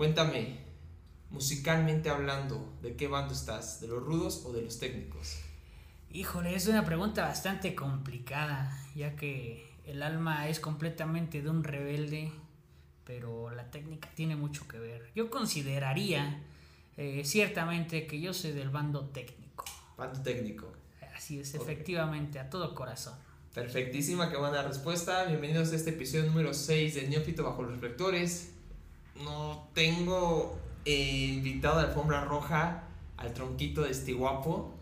Cuéntame, musicalmente hablando, ¿de qué bando estás? ¿De los rudos o de los técnicos? Híjole, es una pregunta bastante complicada, ya que el alma es completamente de un rebelde, pero la técnica tiene mucho que ver. Yo consideraría eh, ciertamente que yo soy del bando técnico. Bando técnico. Así es, efectivamente, a todo corazón. Perfectísima, qué buena respuesta. Bienvenidos a este episodio número 6 de Neófito Bajo los Reflectores. No tengo eh, invitado a alfombra roja al tronquito de este guapo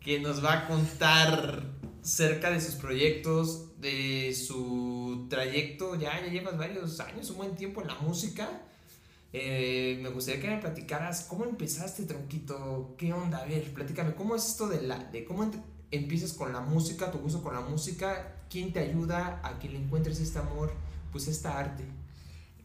que nos va a contar cerca de sus proyectos, de su trayecto. Ya, ya llevas varios años, un buen tiempo en la música. Eh, me gustaría que me platicaras cómo empezaste, tronquito. ¿Qué onda? A ver, platícame, ¿cómo es esto de la. de cómo empiezas con la música, tu gusto con la música? ¿Quién te ayuda a que le encuentres este amor, pues esta arte?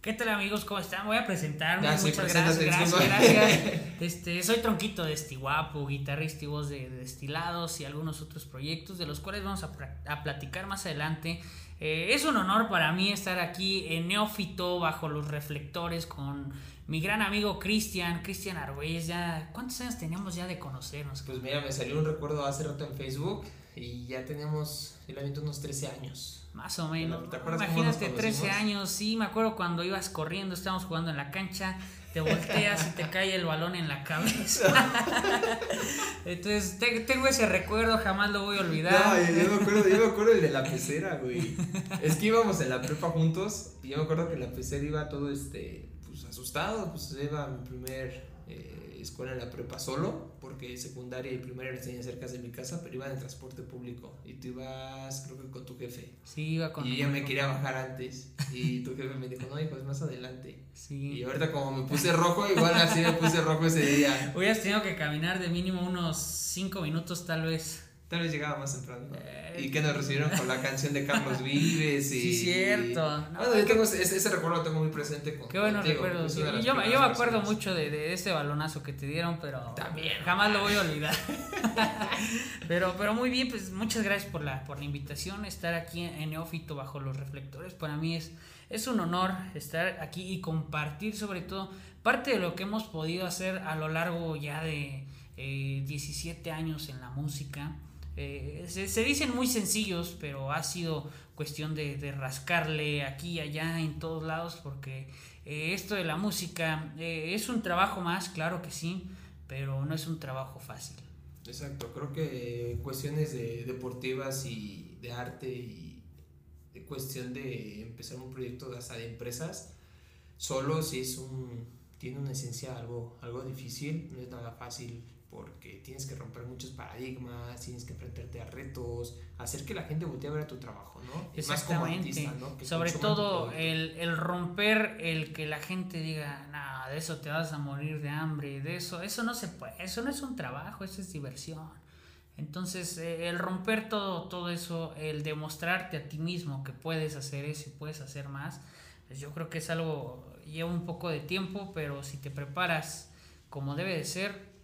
¿Qué tal amigos? ¿Cómo están? Voy a presentarme. Muchas gracias, gracias, gracias. Este, soy Tronquito de Estiguapo, guitarrista y voz de, Destilados y algunos otros proyectos de los cuales vamos a, a platicar más adelante. Eh, es un honor para mí estar aquí en Neófito bajo los reflectores con mi gran amigo Cristian, Cristian Arguelles. Ya, ¿Cuántos años teníamos ya de conocernos? Pues mira, me salió un recuerdo hace rato en Facebook y ya teníamos, el unos 13 años. Más o menos. Imagínate, 13 años, sí, me acuerdo cuando ibas corriendo, estábamos jugando en la cancha, te volteas y te cae el balón en la cabeza. Entonces, tengo ese recuerdo, jamás lo voy a olvidar. No, yo, me acuerdo, yo me acuerdo el de la pecera, güey. Es que íbamos en la prepa juntos y yo me acuerdo que la pecera iba todo, este, pues asustado, pues iba mi primer escuela en la prepa solo, porque secundaria y primaria la tenía cerca de mi casa, pero iba en transporte público. Y tú ibas, creo que con tu jefe. Sí, iba con Y ella me quería bajar antes. Y tu jefe me dijo, no, hijo, es más adelante. Sí. Y ahorita, como me puse rojo, igual así me puse rojo ese día. Hubieras tenido que caminar de mínimo unos 5 minutos, tal vez. Tal vez llegaba más temprano. Eh, y que nos recibieron con la canción de Carlos Vives. Y, sí, cierto. bueno, yo tengo ese, ese, recuerdo lo tengo muy presente. Con, qué bueno recuerdo. Yo, yo, me acuerdo mucho de, de, ese balonazo que te dieron, pero También. jamás lo voy a olvidar. pero, pero muy bien, pues muchas gracias por la, por la invitación. Estar aquí en Neófito bajo los reflectores. Para mí es, es un honor estar aquí y compartir sobre todo parte de lo que hemos podido hacer a lo largo ya de eh, 17 años en la música. Eh, se, dicen muy sencillos, pero ha sido cuestión de, rascarle aquí allá en todos lados, porque eh, esto de la música eh, es un trabajo más, claro que sí, pero no es un trabajo fácil. Exacto, creo que cuestiones de deportivas y de arte y de cuestión de empezar un proyecto de, de empresas, solo si es un, tiene una esencia algo, algo difícil, no es nada fácil porque tienes que romper muchos paradigmas, tienes que enfrentarte a retos, hacer que la gente voltee a ver a tu trabajo, ¿no? Exactamente. Sobre todo el, el, romper el que la gente diga, nada, de eso te vas a morir de hambre, de eso, eso no se puede, eso no es un trabajo, eso es diversión. Entonces, eh, el romper todo, todo eso, el demostrarte a ti mismo que puedes hacer eso y puedes hacer más, pues yo creo que es algo, lleva un poco de tiempo, pero si te preparas como debe de ser,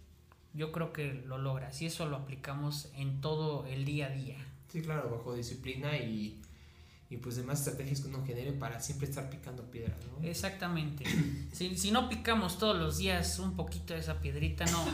yo creo que lo logras y eso lo aplicamos en todo el día a día. Sí, claro, bajo disciplina y, y pues demás estrategias que uno genere para siempre estar picando piedras, ¿no? Exactamente. si, si, no picamos todos los días un poquito de esa piedrita, no,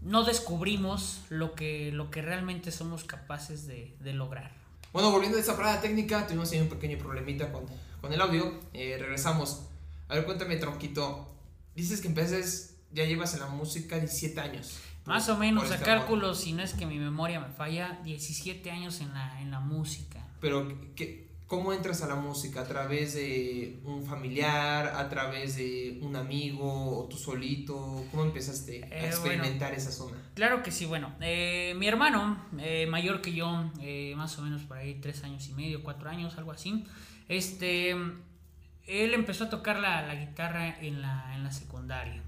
no descubrimos lo que, lo que realmente somos capaces de, de lograr. Bueno, volviendo a esa parada técnica, tuvimos ahí un pequeño problemita con, con el audio. Eh, regresamos. A ver, cuéntame, Tronquito. Dices que empeces ya llevas en la música 17 años. Más o menos, a este cálculo, si no es que mi memoria me falla, 17 años en la, en la música. Pero, ¿qué, ¿cómo entras a la música? ¿A través de un familiar? ¿A través de un amigo? ¿O tú solito? ¿Cómo empezaste a eh, experimentar esa zona? Claro que sí, bueno. Eh, mi hermano, eh, mayor que yo, más o menos por ahí, 3 años y medio, 4 años, algo así. Este, él empezó a tocar la, la guitarra en la, en la secundaria.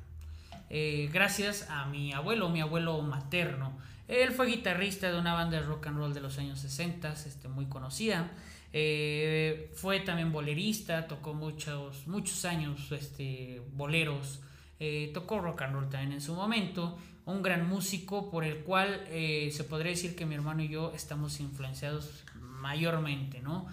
Eh, gracias a mi abuelo, mi abuelo materno. Él fue guitarrista de una banda de rock and roll de los años 60, este, muy conocida. Eh, fue también bolerista, tocó muchos, muchos años este, boleros, eh, tocó rock and roll también en su momento. Un gran músico por el cual se podría decir que mi hermano y yo estamos influenciados mayormente, ¿no?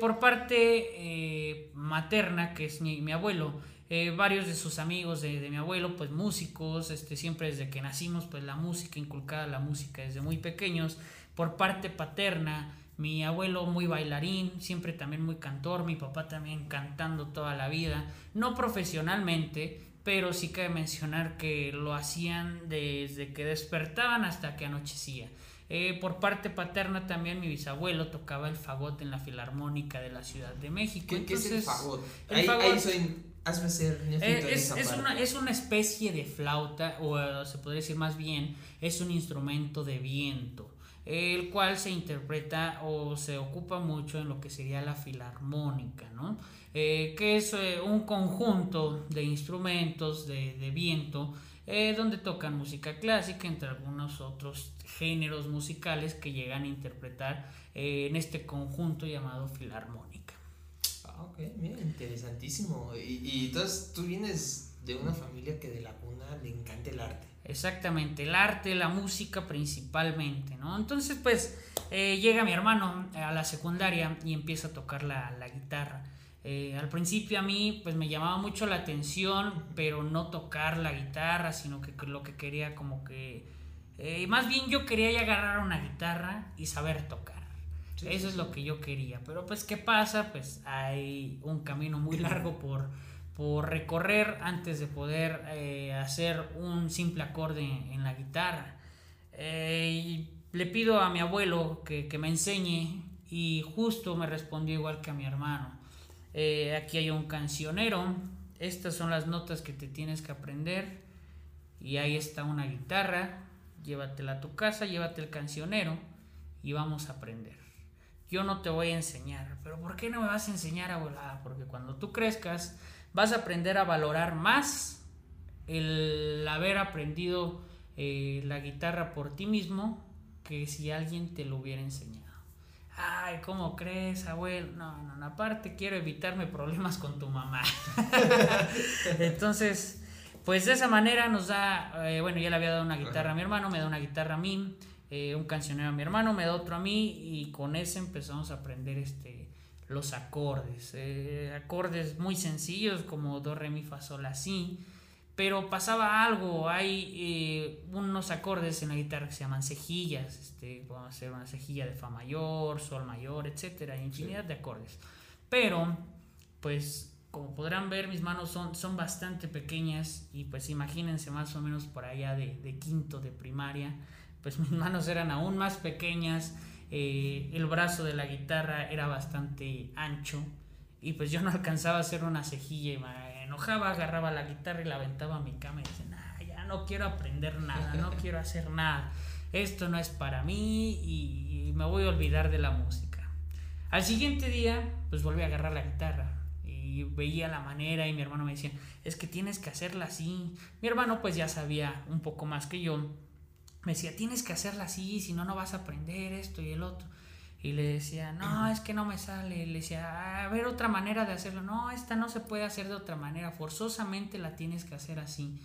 por parte materna, que es mi, mi abuelo, Eh, varios de sus amigos de, de, mi abuelo, pues músicos, este, siempre desde que nacimos, pues la música, inculcada la música desde muy pequeños. Por parte paterna, mi abuelo muy bailarín, siempre también muy cantor, mi papá también cantando toda la vida, no profesionalmente, pero sí cabe mencionar que lo hacían desde que despertaban hasta que anochecía. Eh, por parte paterna también mi bisabuelo tocaba el fagot en la Filarmónica de la Ciudad de México. ¿Qué, es el fagot? ahí, ahí soy, hazme ser eh, es, es, una, es una especie de flauta, o se podría decir más bien, es un instrumento de viento el cual se interpreta o se ocupa mucho en lo que sería la filarmónica, ¿no? Eh, que es eh, un conjunto de instrumentos de, viento eh, donde tocan música clásica, entre algunos otros géneros musicales que llegan a interpretar en este conjunto llamado filarmónica. Ah, ok, mira, interesantísimo. Y, y entonces tú vienes de una familia que de la cuna le encanta el arte. Exactamente, el arte, la música principalmente, ¿no? Entonces, pues, eh, llega mi hermano a la secundaria y empieza a tocar la, guitarra. Eh, al principio a mí, pues, me llamaba mucho la atención, pero no tocar la guitarra, sino que lo que quería como que... Eh, más bien yo quería ya agarrar una guitarra y saber tocar. Eso es lo que yo quería. Pero pues, ¿qué pasa? Pues hay un camino muy largo por por recorrer antes de poder eh, hacer un simple acorde en, la guitarra. Eh, y le pido a mi abuelo que, me enseñe y justo me respondió igual que a mi hermano. Eh, aquí hay un cancionero, estas son las notas que te tienes que aprender y ahí está una guitarra, llévatela a tu casa, llévate el cancionero y vamos a aprender. Yo no te voy a enseñar, pero ¿por qué no me vas a enseñar, abuela? Porque cuando tú crezcas, vas a aprender a valorar más el haber aprendido eh, la guitarra por ti mismo que si alguien te lo hubiera enseñado. Ay, ¿cómo crees, abuelo? No, no, aparte quiero evitarme problemas con tu mamá. Entonces, pues de esa manera nos da, eh, bueno, ya le había dado una guitarra a mi hermano, me da una guitarra a mí, eh, un cancionero a mi hermano, me da otro a mí y con ese empezamos a aprender este los acordes. Eh, acordes muy sencillos como do, re, mi, fa, sol, la, si. Pero pasaba algo, hay eh, unos acordes en la guitarra que se llaman cejillas, este, podemos hacer una cejilla de fa mayor, sol mayor, etcétera, infinidad de acordes. Pero, pues, como podrán ver, mis manos son, son bastante pequeñas y pues imagínense más o menos por allá de, de quinto de primaria, pues mis manos eran aún más pequeñas eh, el brazo de la guitarra era bastante ancho y pues yo no alcanzaba a hacer una cejilla y me enojaba, agarraba la guitarra y la aventaba a mi cama y decía, ya no quiero aprender nada, no quiero hacer nada, esto no es para mí y, me voy a olvidar de la música. Al siguiente día pues volví a agarrar la guitarra y veía la manera y mi hermano me decía, es que tienes que hacerla así. Mi hermano pues ya sabía un poco más que yo me decía, tienes que hacerla así, si no, no vas a aprender esto y el otro. Y le decía, no, es que no me sale. Le decía, a ver otra manera de hacerlo. No, esta no se puede hacer de otra manera. Forzosamente la tienes que hacer así.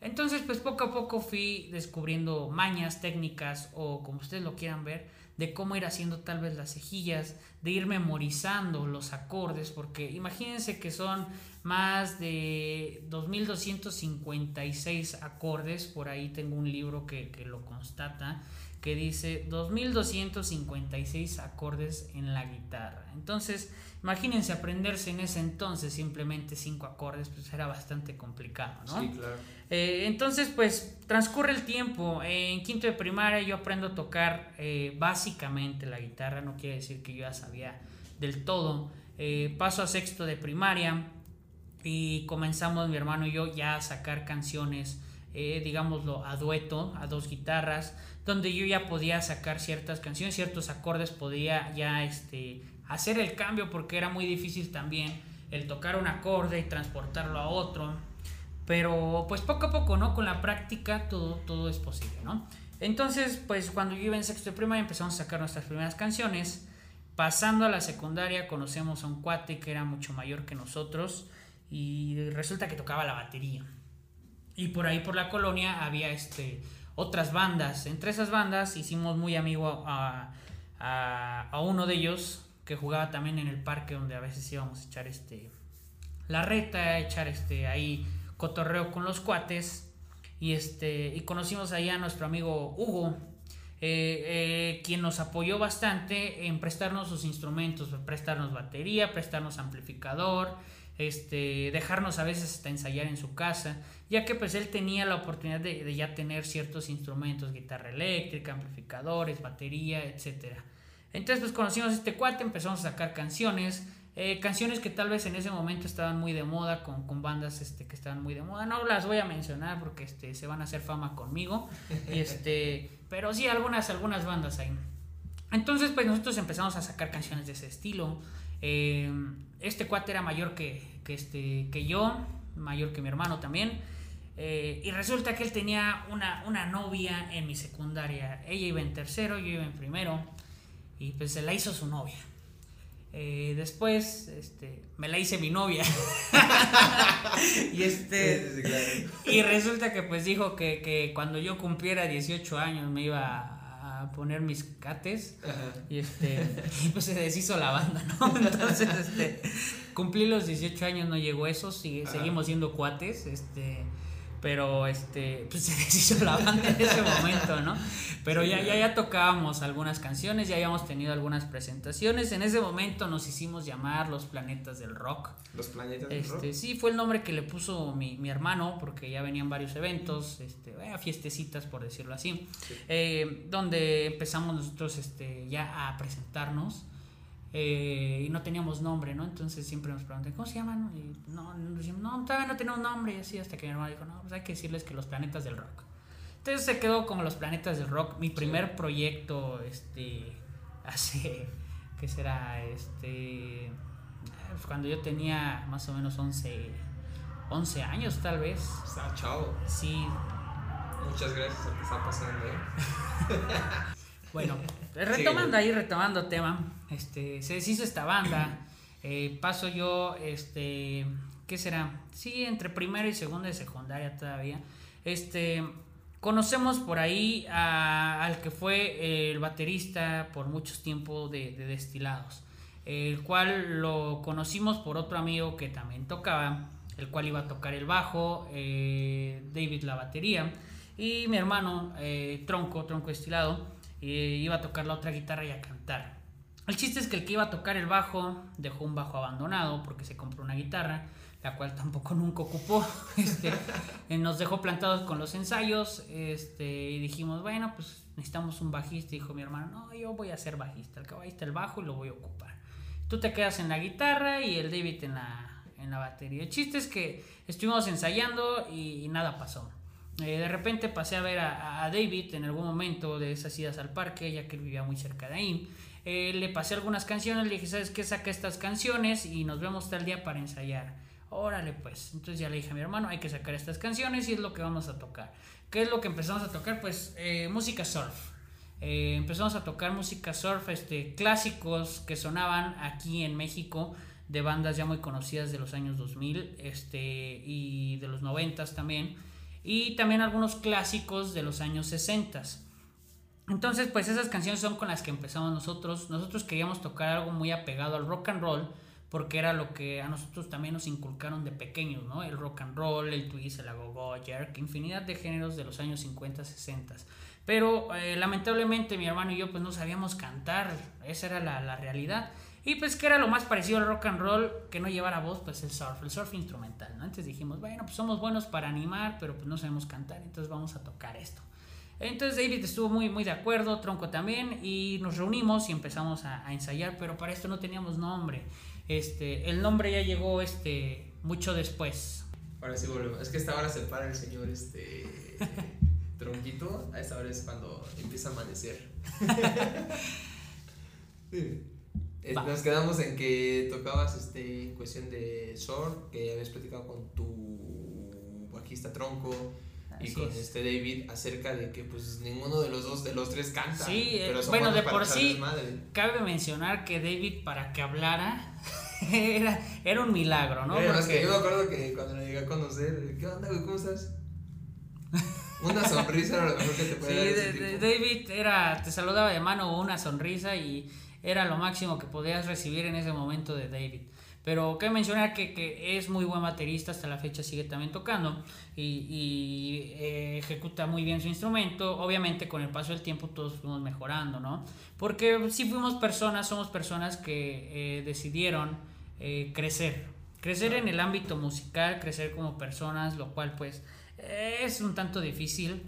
Entonces, pues poco a poco fui descubriendo mañas, técnicas o como ustedes lo quieran ver, de cómo ir haciendo tal vez las cejillas, de ir memorizando los acordes, porque imagínense que son más de 2256 acordes, por ahí tengo un libro que, que lo constata, que dice 2256 acordes en la guitarra. Entonces, imagínense aprenderse en ese entonces simplemente cinco acordes, pues era bastante complicado, ¿no? Sí, claro. Eh, entonces, pues transcurre el tiempo. en quinto de primaria yo aprendo a tocar eh, básicamente la guitarra, no quiere decir que yo ya sabía del todo. Eh, paso a sexto de primaria y comenzamos mi hermano y yo ya a sacar canciones, digámoslo, a dueto, a dos guitarras, donde yo ya podía sacar ciertas canciones, ciertos acordes, podía ya este, hacer el cambio porque era muy difícil también el tocar un acorde y transportarlo a otro pero pues poco a poco, ¿no? Con la práctica todo, todo es posible, ¿no? Entonces, pues cuando yo iba en sexto de primaria empezamos a sacar nuestras primeras canciones. Pasando a la secundaria conocemos a un cuate que era mucho mayor que nosotros y resulta que tocaba la batería. Y por ahí por la colonia había este, otras bandas. Entre esas bandas hicimos muy amigo a, a, a uno de ellos que jugaba también en el parque donde a veces íbamos a echar este, la reta, echar este, ahí cotorreo con los cuates. Y, este, y conocimos ahí a nuestro amigo Hugo, eh, eh, quien nos apoyó bastante en prestarnos sus instrumentos, prestarnos batería, prestarnos amplificador, este, dejarnos a veces hasta ensayar en su casa, ya que pues él tenía la oportunidad de, ya tener ciertos instrumentos, guitarra eléctrica, amplificadores, batería, etc. Entonces pues conocimos a este cuate, empezamos a sacar canciones, eh, canciones que tal vez en ese momento estaban muy de moda, con, con, bandas este, que estaban muy de moda. No las voy a mencionar porque este, se van a hacer fama conmigo. este, pero sí, algunas, algunas bandas ahí. Entonces, pues nosotros empezamos a sacar canciones de ese estilo. Eh, este cuate era mayor que, que, este, que yo, mayor que mi hermano también. Eh, y resulta que él tenía una, una novia en mi secundaria. Ella iba en tercero, yo iba en primero. Y pues se la hizo su novia. Eh, después, este, me la hice mi novia. y este. Y resulta que pues dijo que, que, cuando yo cumpliera 18 años me iba a poner mis cates. Y este. Y pues se deshizo la banda, ¿no? Entonces, este. Cumplí los 18 años, no llegó eso, seguimos siendo cuates. Este pero este pues se deshizo la banda en ese momento, ¿no? Pero ya, ya, ya tocábamos algunas canciones, ya habíamos tenido algunas presentaciones. En ese momento nos hicimos llamar Los Planetas del Rock. Los Planetas del este, Sí, fue el nombre que le puso mi, mi hermano, porque ya venían varios eventos, este, eh, fiestecitas, por decirlo así, eh, donde empezamos nosotros este, ya a presentarnos. Eh, y no teníamos nombre, ¿no? Entonces siempre nos preguntan, ¿cómo se llaman? Y no, no, todavía no tenemos nombre, y así hasta que mi hermano dijo, no, pues hay que decirles que los planetas del rock. Entonces se quedó como los planetas del rock, mi primer proyecto, este, hace, ¿qué será? Este, pues cuando yo tenía más o menos 11, 11 años tal vez. Está chao. Sí. Muchas gracias a que está pasando, ¿eh? Bueno, retomando ahí, retomando tema, este, se deshizo esta banda, eh, paso yo, este, ¿qué será? Sí, entre primera y segunda y secundaria todavía, este, conocemos por ahí al que fue el baterista por muchos tiempos de, Destilados, el cual lo conocimos por otro amigo que también tocaba, el cual iba a tocar el bajo, eh, David la batería, y mi hermano, eh, Tronco, Tronco Destilado, y iba a tocar la otra guitarra y a cantar. El chiste es que el que iba a tocar el bajo dejó un bajo abandonado porque se compró una guitarra, la cual tampoco nunca ocupó. Este, eh, nos dejó plantados con los ensayos este, y dijimos, bueno, pues necesitamos un bajista. dijo mi hermano, no, yo voy a ser bajista, el caballista el bajo y lo voy a ocupar. Tú te quedas en la guitarra y el David en la, en la batería. El chiste es que estuvimos ensayando y nada pasó. Eh, de repente pasé a ver a, David en algún momento de esas idas al parque, ya que él vivía muy cerca de ahí. Eh, le pasé algunas canciones, le dije, ¿sabes qué? Saca estas canciones y nos vemos tal día para ensayar. Órale, pues. Entonces ya le dije a mi hermano, hay que sacar estas canciones y es lo que vamos a tocar. ¿Qué es lo que empezamos a tocar? Pues eh, música surf. empezamos a tocar música surf, este, clásicos que sonaban aquí en México de bandas ya muy conocidas de los años 2000 este, y de los 90 también y también algunos clásicos de los años 60. Entonces, pues esas canciones son con las que empezamos nosotros. Nosotros queríamos tocar algo muy apegado al rock and roll, porque era lo que a nosotros también nos inculcaron de pequeños, ¿no? El rock and roll, el twist, el agogo, jerk, infinidad de géneros de los años 50, 60. Pero eh, lamentablemente mi hermano y yo pues no sabíamos cantar, esa era la, la realidad. Y pues que era lo más parecido al rock and roll que no llevara voz, pues el surf, el surf instrumental, ¿no? Entonces dijimos, bueno, pues somos buenos para animar, pero pues no sabemos cantar, entonces vamos a tocar esto. Entonces David estuvo muy, muy de acuerdo, Tronco también, y nos reunimos y empezamos a, ensayar, pero para esto no teníamos nombre. Este, el nombre ya llegó este, mucho después. Ahora sí volvemos. Es que esta hora se para el señor este, Tronquito, a esta hora es cuando empieza a amanecer. sí. Eh, nos quedamos en que tocabas este, cuestión de Sor, que habías platicado con tu bajista Tronco y con este David acerca de que pues ninguno de los dos de los tres canta. Sí, eh, bueno, de por sí cabe mencionar que David para que hablara era, era un milagro, ¿no? Porque... que yo me acuerdo que cuando le llegué a conocer, ¿qué onda, güey? ¿Cómo estás? Una sonrisa era lo mejor que te podía sí, David era, te saludaba de mano una sonrisa y era lo máximo que podías recibir en ese momento de David. Pero cabe mencionar que, que, es muy buen baterista, hasta la fecha sigue también tocando y, y eh, ejecuta muy bien su instrumento. Obviamente con el paso del tiempo todos fuimos mejorando, ¿no? Porque si fuimos personas, somos personas que eh, decidieron eh, crecer, crecer en el ámbito musical, crecer como personas, lo cual pues es un tanto difícil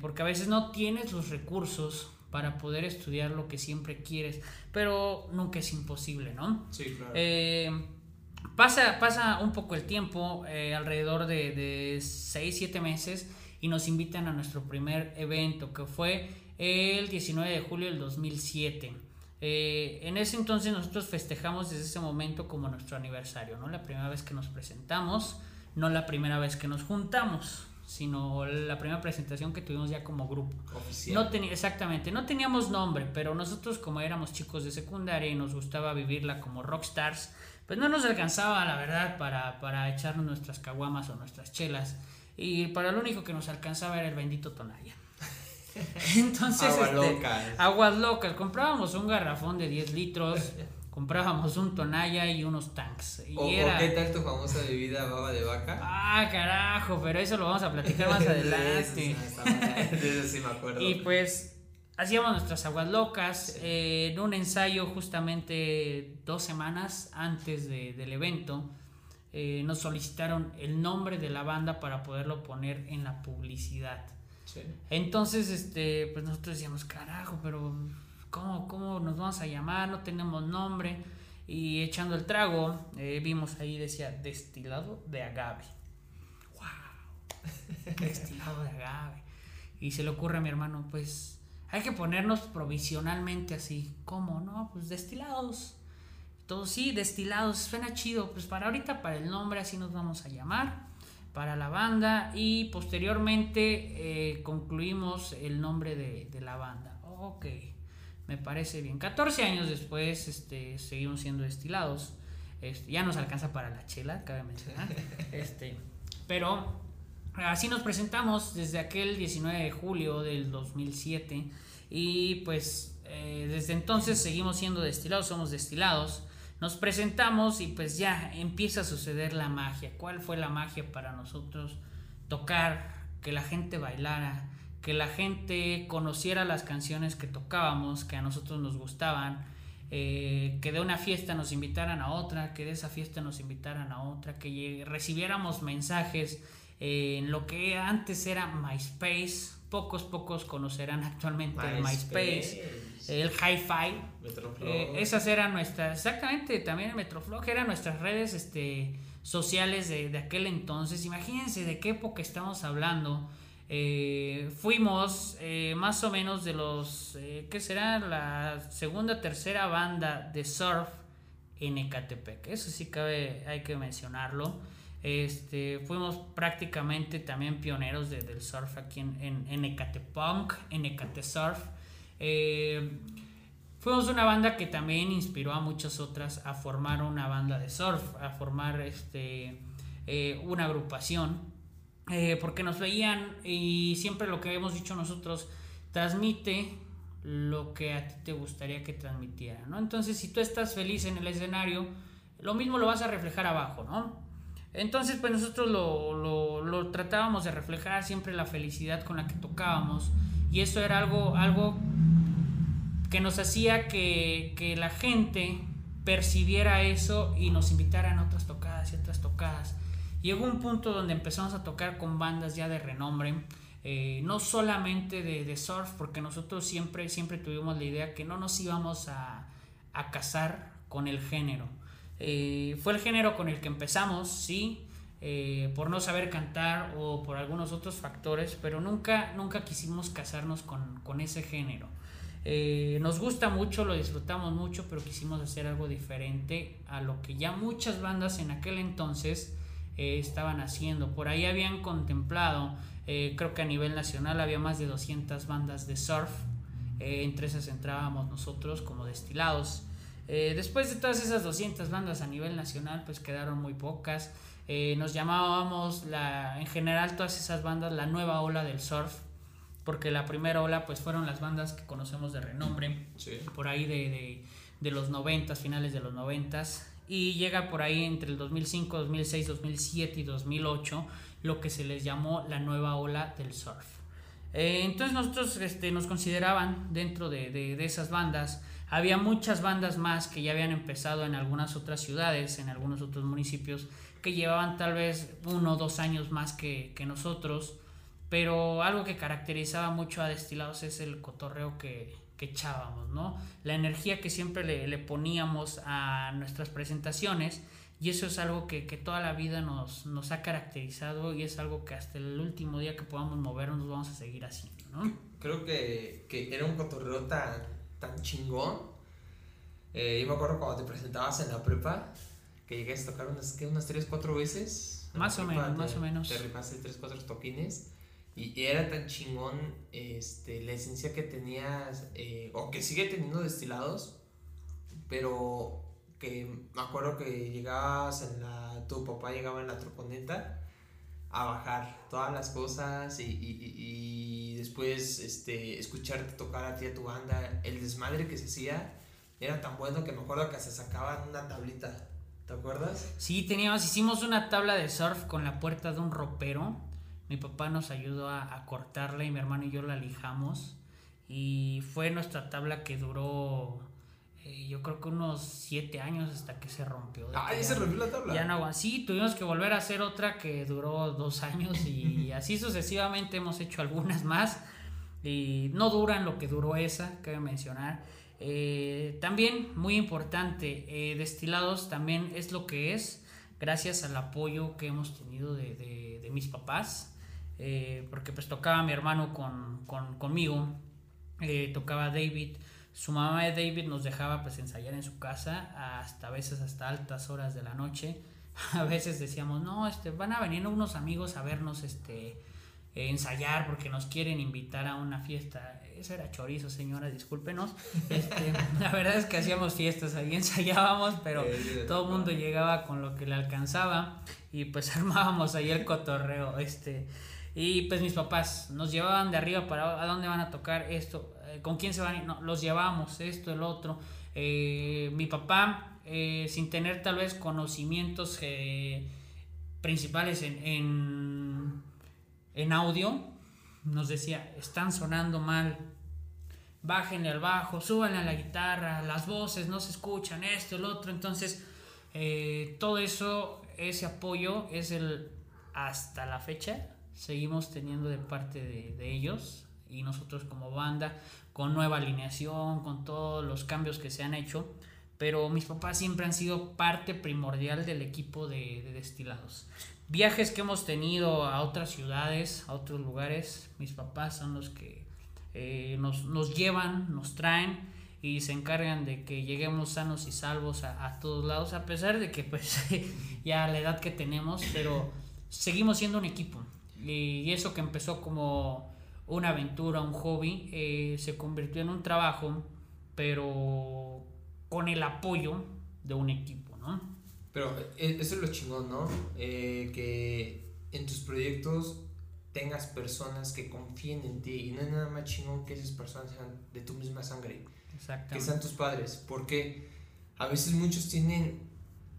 porque a veces no tienes los recursos para poder estudiar lo que siempre quieres, pero nunca es imposible, ¿no? Sí, claro. Eh, pasa, pasa un poco el tiempo, eh, alrededor de, de 6, 7 meses, y nos invitan a nuestro primer evento, que fue el 19 de julio del 2007. Eh, en ese entonces nosotros festejamos desde ese momento como nuestro aniversario, ¿no? La primera vez que nos presentamos, no la primera vez que nos juntamos sino la primera presentación que tuvimos ya como grupo. Oficial. No tenía, exactamente, no teníamos nombre, pero nosotros como éramos chicos de secundaria y nos gustaba vivirla como rockstars, pues no nos alcanzaba, la verdad, para, para echarnos nuestras caguamas o nuestras chelas. Y para lo único que nos alcanzaba era el bendito Tonaya. Entonces, Aguas este, locas. Aguas locas. Comprábamos un garrafón de 10 litros comprábamos un tonalla y unos tanks. Y ¿O, era... qué tal tu famosa bebida baba de vaca? Ah, carajo, pero eso lo vamos a platicar más adelante. Eso sí, de eso sí me acuerdo. y pues hacíamos nuestras aguas locas eh, en un ensayo justamente dos semanas antes de- del evento. eh, nos solicitaron el nombre de la banda para poderlo poner en la publicidad. Sí. Entonces, este, pues nosotros decíamos, carajo, pero ¿cómo, cómo nos vamos a llamar? No tenemos nombre. Y echando el trago, eh, vimos ahí, decía, destilado de agave. ¡Wow! destilado de agave. Y se le ocurre a mi hermano, pues, hay que ponernos provisionalmente así. ¿Cómo? No, pues destilados. Todos, sí, destilados, suena chido. Pues para ahorita, para el nombre, así nos vamos a llamar para la banda y posteriormente eh, concluimos el nombre de, de la banda. Ok, me parece bien. 14 años después este, seguimos siendo destilados. Este, ya nos alcanza para la chela, cabe mencionar. Este, pero así nos presentamos desde aquel 19 de julio del 2007 y pues eh, desde entonces seguimos siendo destilados, somos destilados. Nos presentamos y pues ya empieza a suceder la magia. ¿Cuál fue la magia para nosotros? Tocar, que la gente bailara, que la gente conociera las canciones que tocábamos, que a nosotros nos gustaban, eh, que de una fiesta nos invitaran a otra, que de esa fiesta nos invitaran a otra, que recibiéramos mensajes eh, en lo que antes era MySpace. Pocos, pocos conocerán actualmente el MySpace, el Hi-Fi. Eh, esas eran nuestras, exactamente, también el Metroflog eran nuestras redes este, sociales de, de aquel entonces. Imagínense de qué época estamos hablando. Eh, fuimos eh, más o menos de los, eh, ¿qué será? La segunda, tercera banda de surf en Ecatepec. Eso sí cabe, hay que mencionarlo. Este, fuimos prácticamente también pioneros de- del surf aquí en, en, en Ecatepunk, en Ecatesurf. Eh, Fuimos una banda que también inspiró a muchas otras a formar una banda de surf, a formar este, una agrupación, eh, porque nos veían y siempre lo que hemos dicho nosotros, transmite lo que a ti te gustaría que transmitiera, ¿no? Entonces, si tú estás feliz en el escenario, lo mismo lo vas a reflejar abajo, ¿no? Entonces, pues nosotros lo, lo, tratábamos de reflejar siempre la felicidad con la que tocábamos y eso era algo, algo que nos hacía que, que la gente percibiera eso y nos invitaran a otras tocadas y otras tocadas. Llegó un punto donde empezamos a tocar con bandas ya de renombre, eh, no solamente de, surf, porque nosotros siempre, siempre tuvimos la idea que no nos íbamos a, a casar con el género. Eh, fue el género con el que empezamos, sí, eh, por no saber cantar o por algunos otros factores, pero nunca, nunca quisimos casarnos con, con ese género. Nos gusta mucho, lo disfrutamos mucho, pero quisimos hacer algo diferente a lo que ya muchas bandas en aquel entonces eh, estaban haciendo. Por ahí habían contemplado, eh, creo que a nivel nacional había más de 200 bandas de surf, eh, entre esas entrábamos nosotros como destilados. Después de todas esas 200 bandas a nivel nacional, pues quedaron muy pocas. Nos llamábamos la, en general todas esas bandas la nueva ola del surf porque la primera ola pues fueron las bandas que conocemos de renombre Sí. por ahí de, de, de los noventas, finales de los noventas y llega por ahí entre el 2005, 2006, 2007 y 2008 lo que se les llamó la nueva ola del surf. Eh, entonces nosotros este, nos consideraban dentro de, de, esas bandas. Había muchas bandas más que ya habían empezado en algunas otras ciudades, en algunos otros municipios, que llevaban tal vez uno o dos años más que, que nosotros. Pero algo que caracterizaba mucho a Destilados es el cotorreo que, que echábamos, ¿no? La energía que siempre le, le poníamos a nuestras presentaciones y eso es algo que, que toda la vida nos, nos, ha caracterizado y es algo que hasta el último día que podamos movernos nos vamos a seguir haciendo, ¿no? Creo que, que era un cotorreo tan, tan chingón. Eh, yo me acuerdo cuando te presentabas en la prepa, que llegaste a tocar unas, ¿qué? unas 3, 4 veces. Más o menos, más o menos. Te rifaste 3, 4 toquines. Y, era tan chingón este, la esencia que tenías, eh, o que sigue teniendo destilados, pero que me acuerdo que llegabas en la, tu papá llegaba en la troponeta a bajar todas las cosas y, y, y, después este, escucharte tocar a ti a tu banda, el desmadre que se hacía era tan bueno que me acuerdo que se sacaban una tablita, ¿te acuerdas? Sí, teníamos, hicimos una tabla de surf con la puerta de un ropero, mi papá nos ayudó a, a cortarla y mi hermano y yo la lijamos y fue nuestra tabla que duró eh, yo creo que unos siete años hasta que se rompió. Ah, ya se rompió la tabla. Ya no, sí, tuvimos que volver a hacer otra que duró dos años y así sucesivamente hemos hecho algunas más y no duran lo que duró esa, cabe mencionar. Eh, también, muy importante, eh, Destilados también es lo que es gracias al apoyo que hemos tenido de, de, de mis papás, porque pues tocaba mi hermano con, con conmigo, tocaba David, su mamá de David nos dejaba pues ensayar en su casa hasta a veces hasta altas horas de la noche. A veces decíamos, no, este, van a venir unos amigos a vernos este, ensayar porque nos quieren invitar a una fiesta. Eso era chorizo, señora, discúlpenos. Este, la verdad es que hacíamos fiestas, ahí ensayábamos, pero todo el mundo llegaba con lo que le alcanzaba y pues armábamos ahí el cotorreo. Este, y pues mis papás nos llevaban de arriba para a dónde van a tocar esto eh, con quién se van, no, los llevamos, esto, el otro. Eh, mi papá, eh, sin tener tal vez conocimientos principales en, en, en, audio, nos decía, están sonando mal, bájenle al bajo, súbanle a la guitarra, las voces no se escuchan, esto, el otro. Entonces, todo eso, ese apoyo es el, hasta la fecha, seguimos teniendo de parte de, de ellos y nosotros como banda con nueva alineación, con todos los cambios que se han hecho, pero mis papás siempre han sido parte primordial del equipo de, destilados. Viajes que hemos tenido a otras ciudades, a otros lugares, mis papás son los que eh, nos, nos, llevan, nos traen y se encargan de que lleguemos sanos y salvos a, a todos lados, a pesar de que pues ya la edad que tenemos, pero seguimos siendo un equipo. Y eso que empezó como una aventura, un hobby, eh, se convirtió en un trabajo, pero con el apoyo de un equipo, ¿no? Pero eh, eso es lo chingón, ¿no? Eh, que en tus proyectos tengas personas que confíen en ti y no es nada más chingón que esas personas sean de tu misma sangre. Que sean tus padres, porque a veces muchos tienen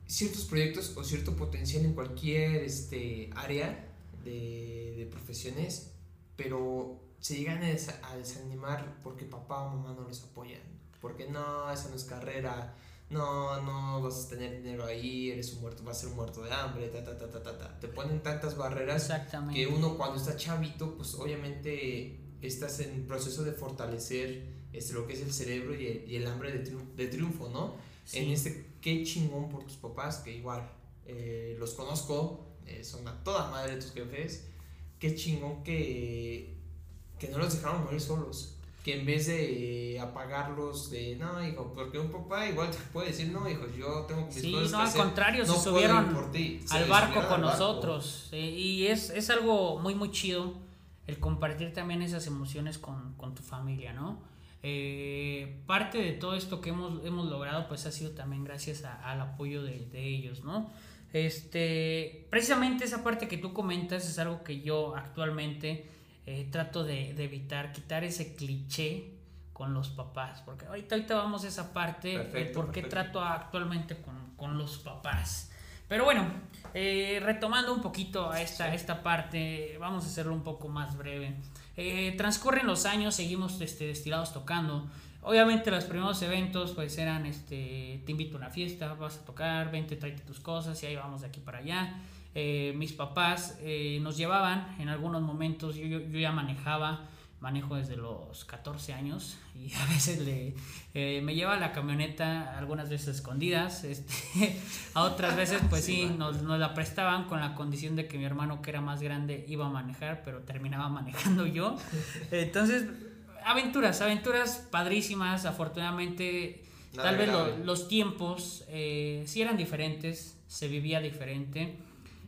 ciertos proyectos o cierto potencial en cualquier este, área de, de profesiones pero se llegan a desanimar porque papá o mamá no los apoyan. Porque no, esa no es carrera, no, no vas a tener dinero ahí, eres un muerto, vas a ser un muerto de hambre, ta, ta, ta, ta, ta, ta. Te ponen tantas barreras que uno cuando está chavito, pues obviamente estás en proceso de fortalecer este, lo que es el cerebro y el, y el hambre de, triunfo, de triunfo ¿no? En este, qué chingón por tus papás, que igual eh, los conozco, eh, son a toda madre tus jefes qué chingón que, que no los dejaron morir solos. Que en vez de apagarlos de, no, hijo, porque un papá igual te puede decir, no, hijo, yo tengo mis sí, no, al contrario, se subieron al barco con nosotros. y es, es algo muy, muy chido el compartir también esas emociones con, con tu familia, ¿no? Eh, parte de todo esto que hemos, hemos logrado, pues ha sido también gracias al apoyo de, de ellos, ¿no? Este, precisamente esa parte que tú comentas es algo que yo actualmente eh, trato de, evitar, quitar ese cliché, con los papás, porque ahorita, ahorita vamos a esa parte, Perfecto, por qué perfecto. trato actualmente con, con los papás. Pero bueno, eh, retomando un poquito a esta, esta parte, vamos a hacerlo un poco más breve. Eh, transcurren los años, seguimos este, destilados tocando. Obviamente los primeros eventos pues eran, este, te invito a una fiesta, vas a tocar, vente, tráete tus cosas y ahí vamos de aquí para allá. Eh, mis papás eh, nos llevaban en algunos momentos, yo, yo, yo ya manejaba, manejo desde los 14 años y a veces le, eh, me lleva la camioneta algunas veces escondidas, este, a otras veces pues sí, Sí, nos, nos la prestaban con la condición de que mi hermano que era más grande iba a manejar, pero terminaba manejando yo. Entonces, aventuras, aventuras padrísimas, afortunadamente tal vez lo- los tiempos eh, sí eran diferentes, se vivía diferente.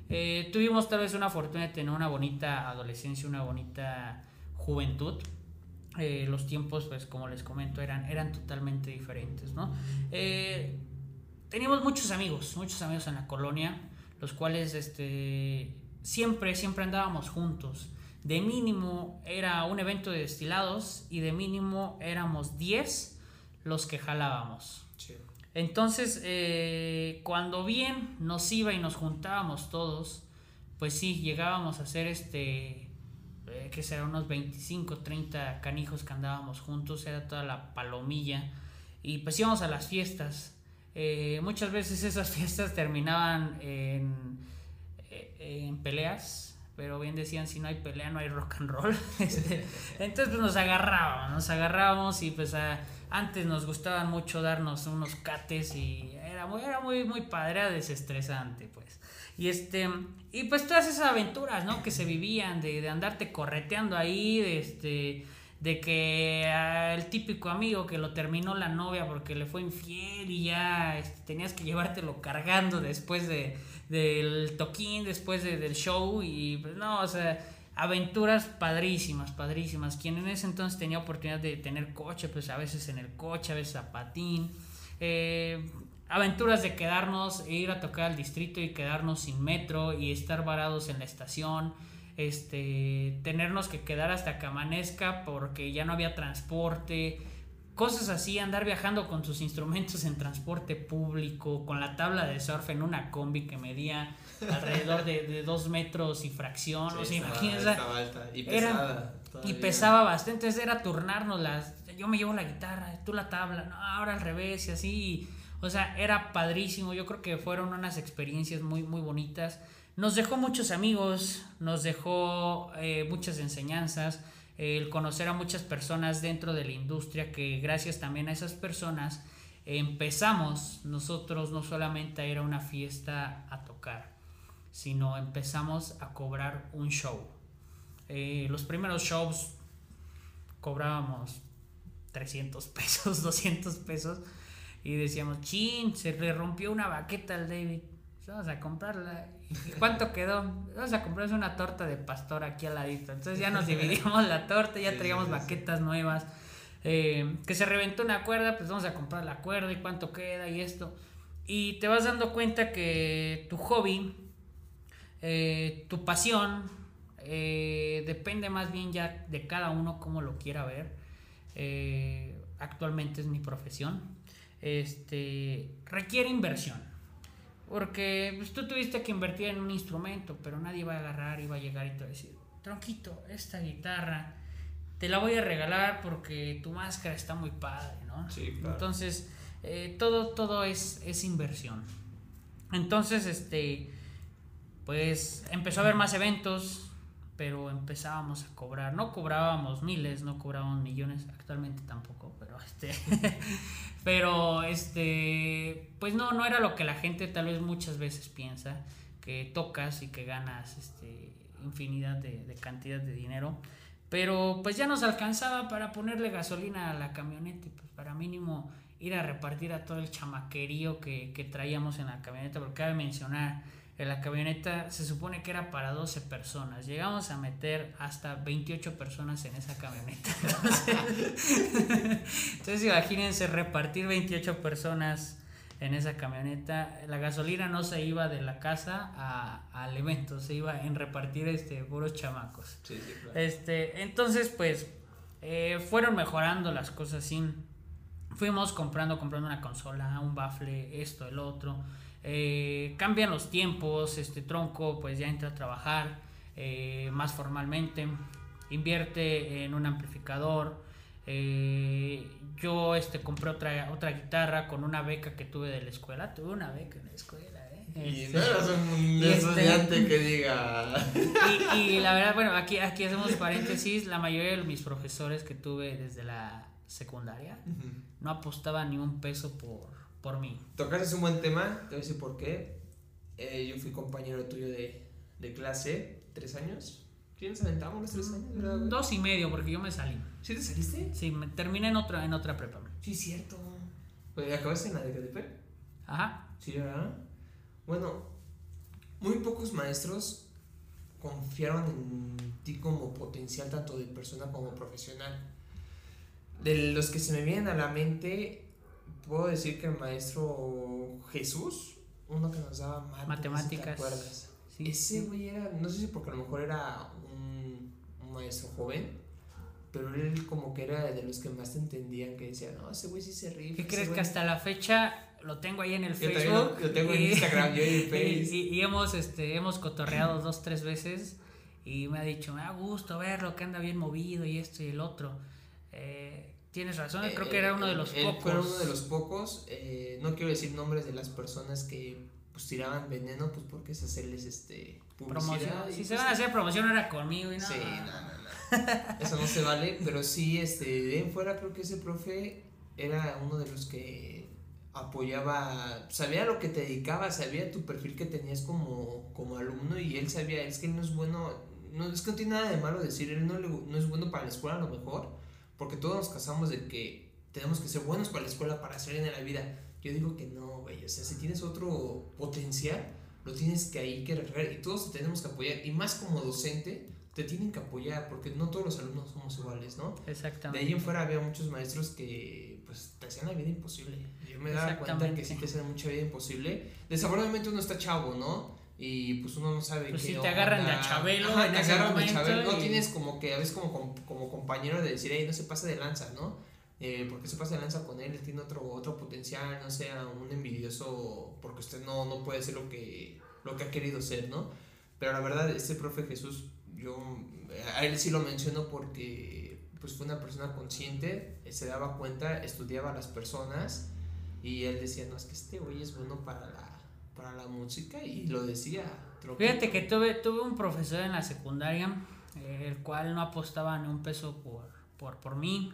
Eh, tuvimos tal vez una fortuna de tener una bonita adolescencia, una bonita juventud. Eh, los tiempos, pues como les comento, eran, eran totalmente diferentes, ¿no? Teníamos muchos amigos, muchos amigos en la colonia, los cuales este, siempre, siempre andábamos juntos. De mínimo era un evento de destilados y de mínimo éramos 10 los que jalábamos. Entonces, eh, cuando bien nos iba y nos juntábamos todos, pues sí, llegábamos a hacer este, eh, que será unos 25, 30 canijos que andábamos juntos, era toda la palomilla, y pues íbamos a las fiestas. Eh, muchas veces esas fiestas terminaban en, en peleas, pero bien decían, si no hay pelea no hay rock and roll. Este, entonces pues nos agarrábamos, nos agarrábamos y pues antes nos gustaban mucho darnos unos cates y era muy, era muy, muy padre, desestresante pues. Y este, y pues todas esas aventuras, ¿no? Que se vivían, de, de andarte correteando ahí, de este, de que el típico amigo que lo terminó la novia porque le fue infiel y ya este, tenías que llevártelo cargando después de, del toquín, después de- del show y pues no, o sea, aventuras padrísimas, padrísimas. Quien en ese entonces tenía oportunidad de tener coche, pues a veces en el coche, a veces a patín. Eh, aventuras de quedarnos, e ir a tocar al distrito y quedarnos sin metro y estar varados en la estación. Este, tenernos que quedar hasta que amanezca porque ya no había transporte. Cosas así, andar viajando con sus instrumentos en transporte público, con la tabla de surf en una combi que medía alrededor de, de dos metros y fracción. Sí, o sea, imagínense, y era- pesada. y todavía. pesaba bastante, entonces era turnarnos las, yo me llevo la guitarra, tú la tabla, no, ahora al revés y así, o sea, era padrísimo, yo creo que fueron unas experiencias muy, muy bonitas, nos dejó muchos amigos, nos dejó eh, muchas enseñanzas, el conocer a muchas personas dentro de la industria, que gracias también a esas personas empezamos nosotros no solamente a ir a una fiesta a tocar, sino empezamos a cobrar un show. Eh, los primeros shows cobrábamos 300 pesos, 200 pesos y decíamos, chin, se le rompió una baqueta al David, vamos a comprarla. ¿Y cuánto quedó? Vamos a comprarse una torta de pastor aquí al ladito. Entonces ya nos dividimos la torta, ya traíamos baquetas nuevas. Eh, que se reventó una cuerda, pues vamos a comprar la cuerda y cuánto queda y esto. Y te vas dando cuenta que tu hobby, eh, tu pasión, eh, depende más bien ya de cada uno cómo lo quiera ver. Actualmente es mi profesión. Este requiere inversión. Porque pues, tú tuviste que invertir en un instrumento, pero nadie va a agarrar y va a llegar y te va a decir, tronquito, esta guitarra te la voy a regalar porque tu máscara está muy padre, ¿no? Sí, claro. Entonces, eh, todo, todo es, es inversión. Entonces, este, pues empezó a haber más eventos, pero empezábamos a cobrar. No cobrábamos miles, no cobrábamos millones, actualmente tampoco, pero este, pero este, pues no, no era lo que la gente tal vez muchas veces piensa, que tocas y que ganas este, infinidad de, de cantidad de dinero. Pero pues ya nos alcanzaba para ponerle gasolina a la camioneta pues para mínimo ir a repartir a todo el chamaquerío que, que traíamos en la camioneta, porque cabe mencionar, en la camioneta se supone que era para 12 personas, llegamos a meter hasta 28 personas en esa camioneta. Entonces, entonces imagínense repartir 28 personas en esa camioneta, la gasolina no se iba de la casa a- al evento, se iba en repartir este puros chamacos. Sí, sí, claro. Este, entonces, pues, eh, fueron mejorando las cosas sin fuimos comprando comprando una consola un bafle esto el otro eh, cambian los tiempos este tronco pues ya entra a trabajar eh, más formalmente invierte en un amplificador yo este compré otra otra guitarra con una beca que tuve de la escuela tuve una beca en la escuela y este, no eras un este, estudiante que diga. Y, la verdad, bueno, aquí, aquí hacemos paréntesis. La mayoría de mis profesores que tuve desde la secundaria no apostaban ni un peso por, por mí. Tocaste un buen tema, te voy a decir por qué. Eh, yo fui compañero tuyo de, de clase, tres años. ¿Quiénes aventamos los tres años? ¿verdad? Dos y medio, porque yo me salí. ¿Sí te saliste? Sí, me terminé en otra, en otra prepa. Sí, cierto. Pues, ¿Acabaste en la de? Ajá. Sí, ¿verdad? Bueno, muy pocos maestros confiaron en ti como potencial tanto de persona como profesional. De los que se me vienen a la mente, puedo decir que el maestro Jesús, uno que nos daba matemáticas. Ese güey era, no sé si porque a lo mejor era un, un, maestro joven, pero él como que era de los que más te entendían, que decía, no, ese güey sí se ríe. ¿Qué crees que hasta la fecha lo tengo ahí en el yo Facebook. Lo, tengo en Instagram, yo en Facebook. Y, hemos, este, hemos cotorreado dos, tres veces y me ha dicho, me da gusto verlo, que anda bien movido y esto y el otro. Eh, tienes razón, creo que era uno de los pocos. Fue uno de los pocos, eh, no quiero decir nombres de las personas que pues tiraban veneno, pues porque es hacerles este publicidad. Si pues, se van a hacer promoción era conmigo y no. Sí, no, no, no. Eso no se vale, pero sí, este, de en fuera creo que ese profe era uno de los que apoyaba, sabía lo que te dedicaba, sabía tu perfil que tenías como, como alumno y él sabía, es que él no es bueno, no es que no tiene nada de malo decir, él no, no es bueno para la escuela a lo mejor, porque todos nos casamos de que tenemos que ser buenos para la escuela para hacer en la vida. Yo digo que no, güey, o sea, si tienes otro potencial, lo tienes que ahí que regar y todos te tenemos que apoyar y más como docente te tienen que apoyar porque no todos los alumnos somos iguales, ¿no? Exactamente. De ahí en fuera había muchos maestros que pues te hacían la vida imposible. Yo me daba cuenta que sí te hacían mucha vida imposible. Desafortunadamente uno está chavo, ¿no? Y pues uno no sabe pues si te agarran de a Chabelo te agarran de Chabelo. No tienes como que a veces como, como, compañero de decir, hey, no se pase de lanza, ¿no? Eh, porque se pasa de lanza con él, él tiene otro, otro potencial, no sea un envidioso porque usted no, no puede ser lo que, lo que ha querido ser, ¿no? Pero la verdad, este profe Jesús, yo a él sí lo menciono porque pues fue una persona consciente, se daba cuenta, estudiaba a las personas y él decía, no, es que este güey es bueno para la, para la música y lo decía. Fíjate que tuve, tuve un profesor en la secundaria, eh, el cual no apostaba ni un peso por, por, por mí.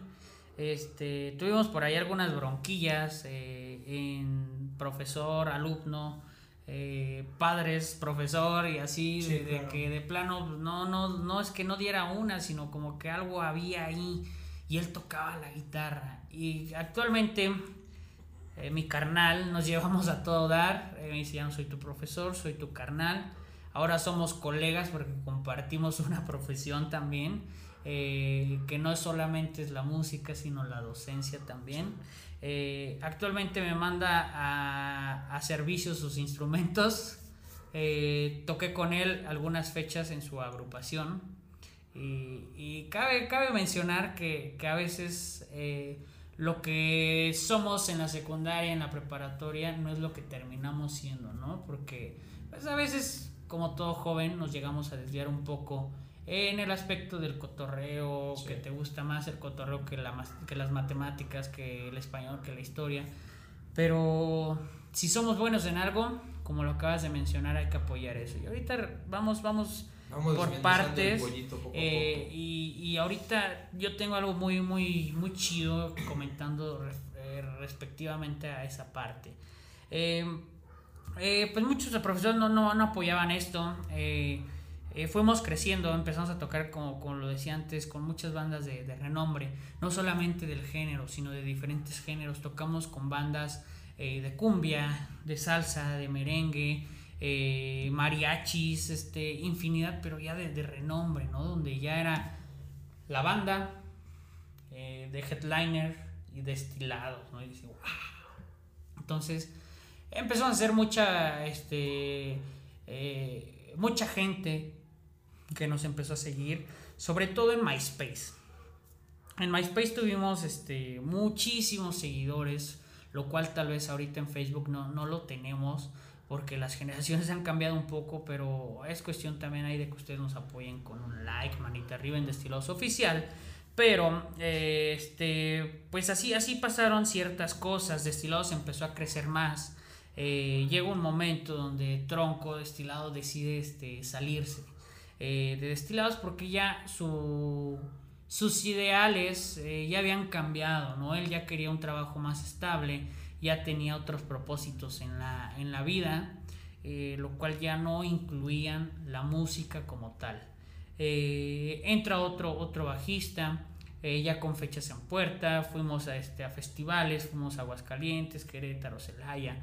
Este, tuvimos por ahí algunas bronquillas eh, en profesor, alumno, eh, padres, profesor y así, de, que de plano no, no, no es que no diera una, sino como que algo había ahí y él tocaba la guitarra. Y actualmente eh, mi carnal nos llevamos a todo dar, eh, me dice ya no soy tu profesor, soy tu carnal. Ahora somos colegas porque compartimos una profesión también, que no solamente es la música, sino la docencia también. Eh, actualmente me manda a, a servicio sus instrumentos. Eh, toqué con él algunas fechas en su agrupación. Y, cabe, cabe mencionar que, a veces eh, lo que somos en la secundaria, en la preparatoria, no es lo que terminamos siendo, ¿no? Porque pues, a veces, como todo joven, nos llegamos a desviar un poco en el aspecto del cotorreo, que te gusta más el cotorreo que, la, que las matemáticas, que el español, que la historia. Pero si somos buenos en algo, como lo acabas de mencionar, hay que apoyar eso. Y ahorita vamos, vamos, por partes. Eh, y, y, ahorita yo tengo algo muy, muy, muy chido comentando eh, respectivamente a esa parte. Eh, pues muchos profesores no, no, no apoyaban esto. Fuimos creciendo, empezamos a tocar, como, como, lo decía antes, con muchas bandas de, de, renombre, no solamente del género, sino de diferentes géneros. Tocamos con bandas de cumbia, de salsa, de merengue, eh, mariachis, este, infinidad, pero ya de, renombre, ¿no? Donde ya era la banda de headliner y destilados, ¿no? Entonces, empezó a hacer mucha, este, mucha gente que nos empezó a seguir, sobre todo en MySpace. en MySpace tuvimos este, muchísimos seguidores, lo cual tal vez ahorita en Facebook no, no lo tenemos porque las generaciones han cambiado un poco, pero es cuestión también ahí de que ustedes nos apoyen con un like, manita arriba en Destilados Oficial. Pero, eh, este, pues así, así pasaron ciertas cosas. Destilados empezó a crecer más. Eh, llega un momento donde Tronco Destilado decide este, salirse eh, de Destilados porque ya su, sus ideales ya habían cambiado, ¿no? Él ya quería un trabajo más estable, ya tenía otros propósitos en la, en la vida, lo cual ya no incluían la música como tal. Eh, entra otro, otro bajista, eh, ya con fechas en puerta, fuimos a, este, a festivales, fuimos a Aguascalientes, Querétaro, Celaya.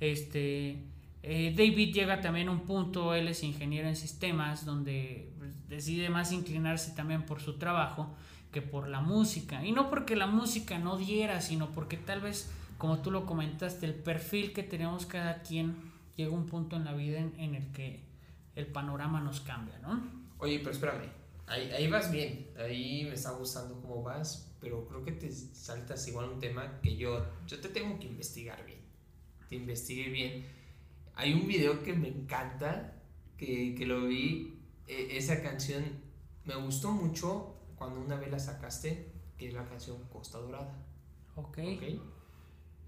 Este, eh, David llega también a un punto, él es ingeniero en sistemas, donde pues, decide más inclinarse también por su trabajo que por la música. Y no porque la música no diera, sino porque tal vez, como tú lo comentaste, el perfil que tenemos cada quien llega a un punto en la vida en, en el que el panorama nos cambia, ¿no? Oye, pero espérame, ahí, ahí vas bien, ahí me está gustando cómo vas, pero creo que te saltas igual un tema que yo, yo te tengo que investigar bien, te investigué bien. Hay un video que me encanta, que, que lo vi, e, esa canción me gustó mucho cuando una vez la sacaste, que es la canción Costa Dorada. Ok. okay?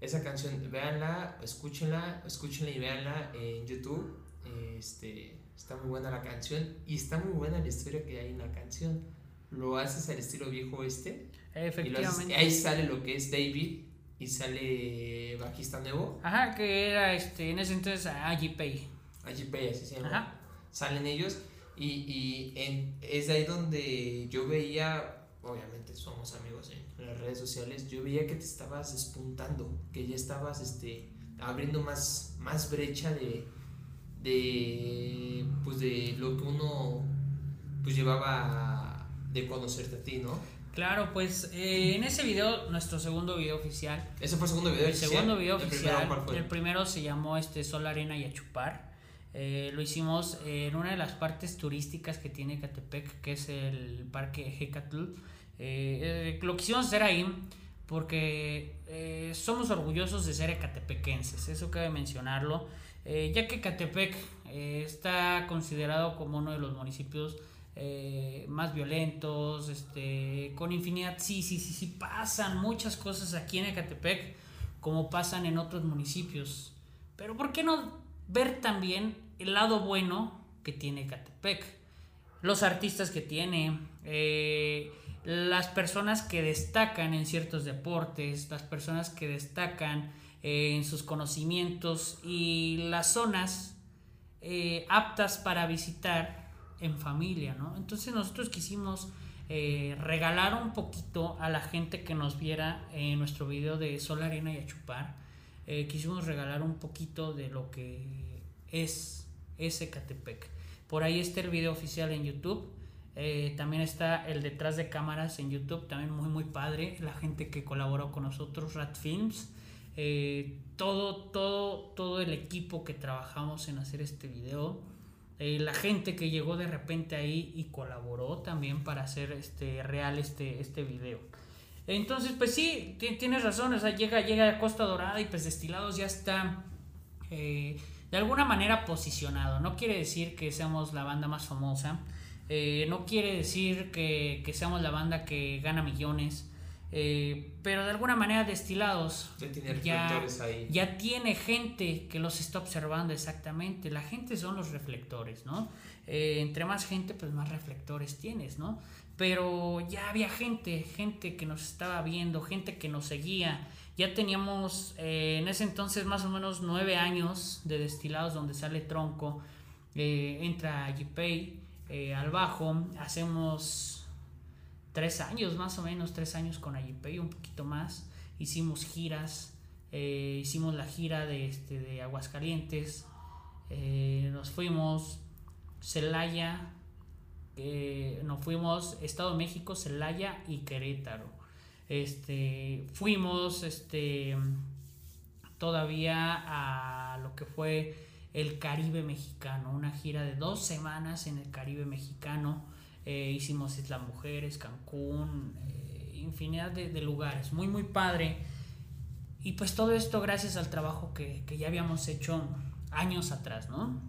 Esa canción, véanla, escúchenla, escúchenla y véanla en YouTube. Este, Está muy buena la canción y está muy buena la historia que hay en la canción. Lo haces al estilo viejo este. Efectivamente. ahí sale lo que es David y sale bajista nuevo. Ajá, que era este, en ese entonces Agipay. Agipay, así se llama. Ajá. Salen ellos y, y en, es ahí donde yo veía, obviamente somos amigos redes sociales, yo veía que te estabas despuntando, que ya estabas este, abriendo más, más brecha de de pues de lo que uno pues llevaba de conocerte a ti, ¿no? Claro, pues eh, en ese video, nuestro segundo video oficial. ¿Ese fue el segundo video el segundo video oficial. El primero se llamó este Sol, Arena y a Chupar. Eh, lo hicimos en una de las partes turísticas que tiene Catepec, que es el parque Hecatl. Eh, lo quisimos hacer ahí porque somos orgullosos de ser ecatepequenses, eso cabe mencionarlo. Eh, ya que Catepec eh, está considerado como uno de los municipios eh, más violentos, este, con infinidad, sí, sí, sí, sí, pasan muchas cosas aquí en Ecatepec como pasan en otros municipios. Pero ¿por qué no ver también el lado bueno que tiene Ecatepec? Los artistas que tiene, las personas que destacan en ciertos deportes, las personas que destacan en sus conocimientos y las zonas eh, aptas para visitar en familia, ¿no? Entonces nosotros quisimos eh, regalar un poquito a la gente que nos viera en nuestro video de Sol, Arena y a Chupar. Eh, quisimos regalar un poquito de lo que es ese Catepec. Por ahí está el video oficial en YouTube. También está el detrás de cámaras en YouTube, también muy muy padre. La gente que colaboró con nosotros, Rat Films. Eh, todo, todo, todo el equipo que trabajamos en hacer este video, eh, la gente que llegó de repente ahí y colaboró también para hacer este, real este, este video. Entonces, pues sí, tienes razón, o sea, llega, llega a Costa Dorada y pues Destilados ya está eh, de alguna manera posicionado. No quiere decir que seamos la banda más famosa, no quiere decir que, que seamos la banda que gana millones, eh, pero de alguna manera destilados ya tiene, ya, tiene gente que los está observando exactamente. La gente son los reflectores, ¿no? Eh, entre más gente, pues más reflectores tienes, ¿no? Pero ya había gente, gente que nos estaba viendo, gente que nos seguía. Ya teníamos eh, en ese entonces más o menos nueve años de destilados donde sale tronco, entra Gpay al bajo, hacemos tres años más o menos, tres años con y un poquito más. Hicimos giras, eh, hicimos la gira de, este, de Aguascalientes, eh, nos fuimos Celaya, eh, nos fuimos Estado de México, Celaya y Querétaro. Este, fuimos este, todavía a lo que fue el Caribe mexicano, una gira de dos semanas en el Caribe mexicano. Eh, hicimos Isla Mujeres, Cancún, eh, infinidad de, lugares, muy, muy padre. Y pues todo esto gracias al trabajo que, que ya habíamos hecho años atrás, ¿no?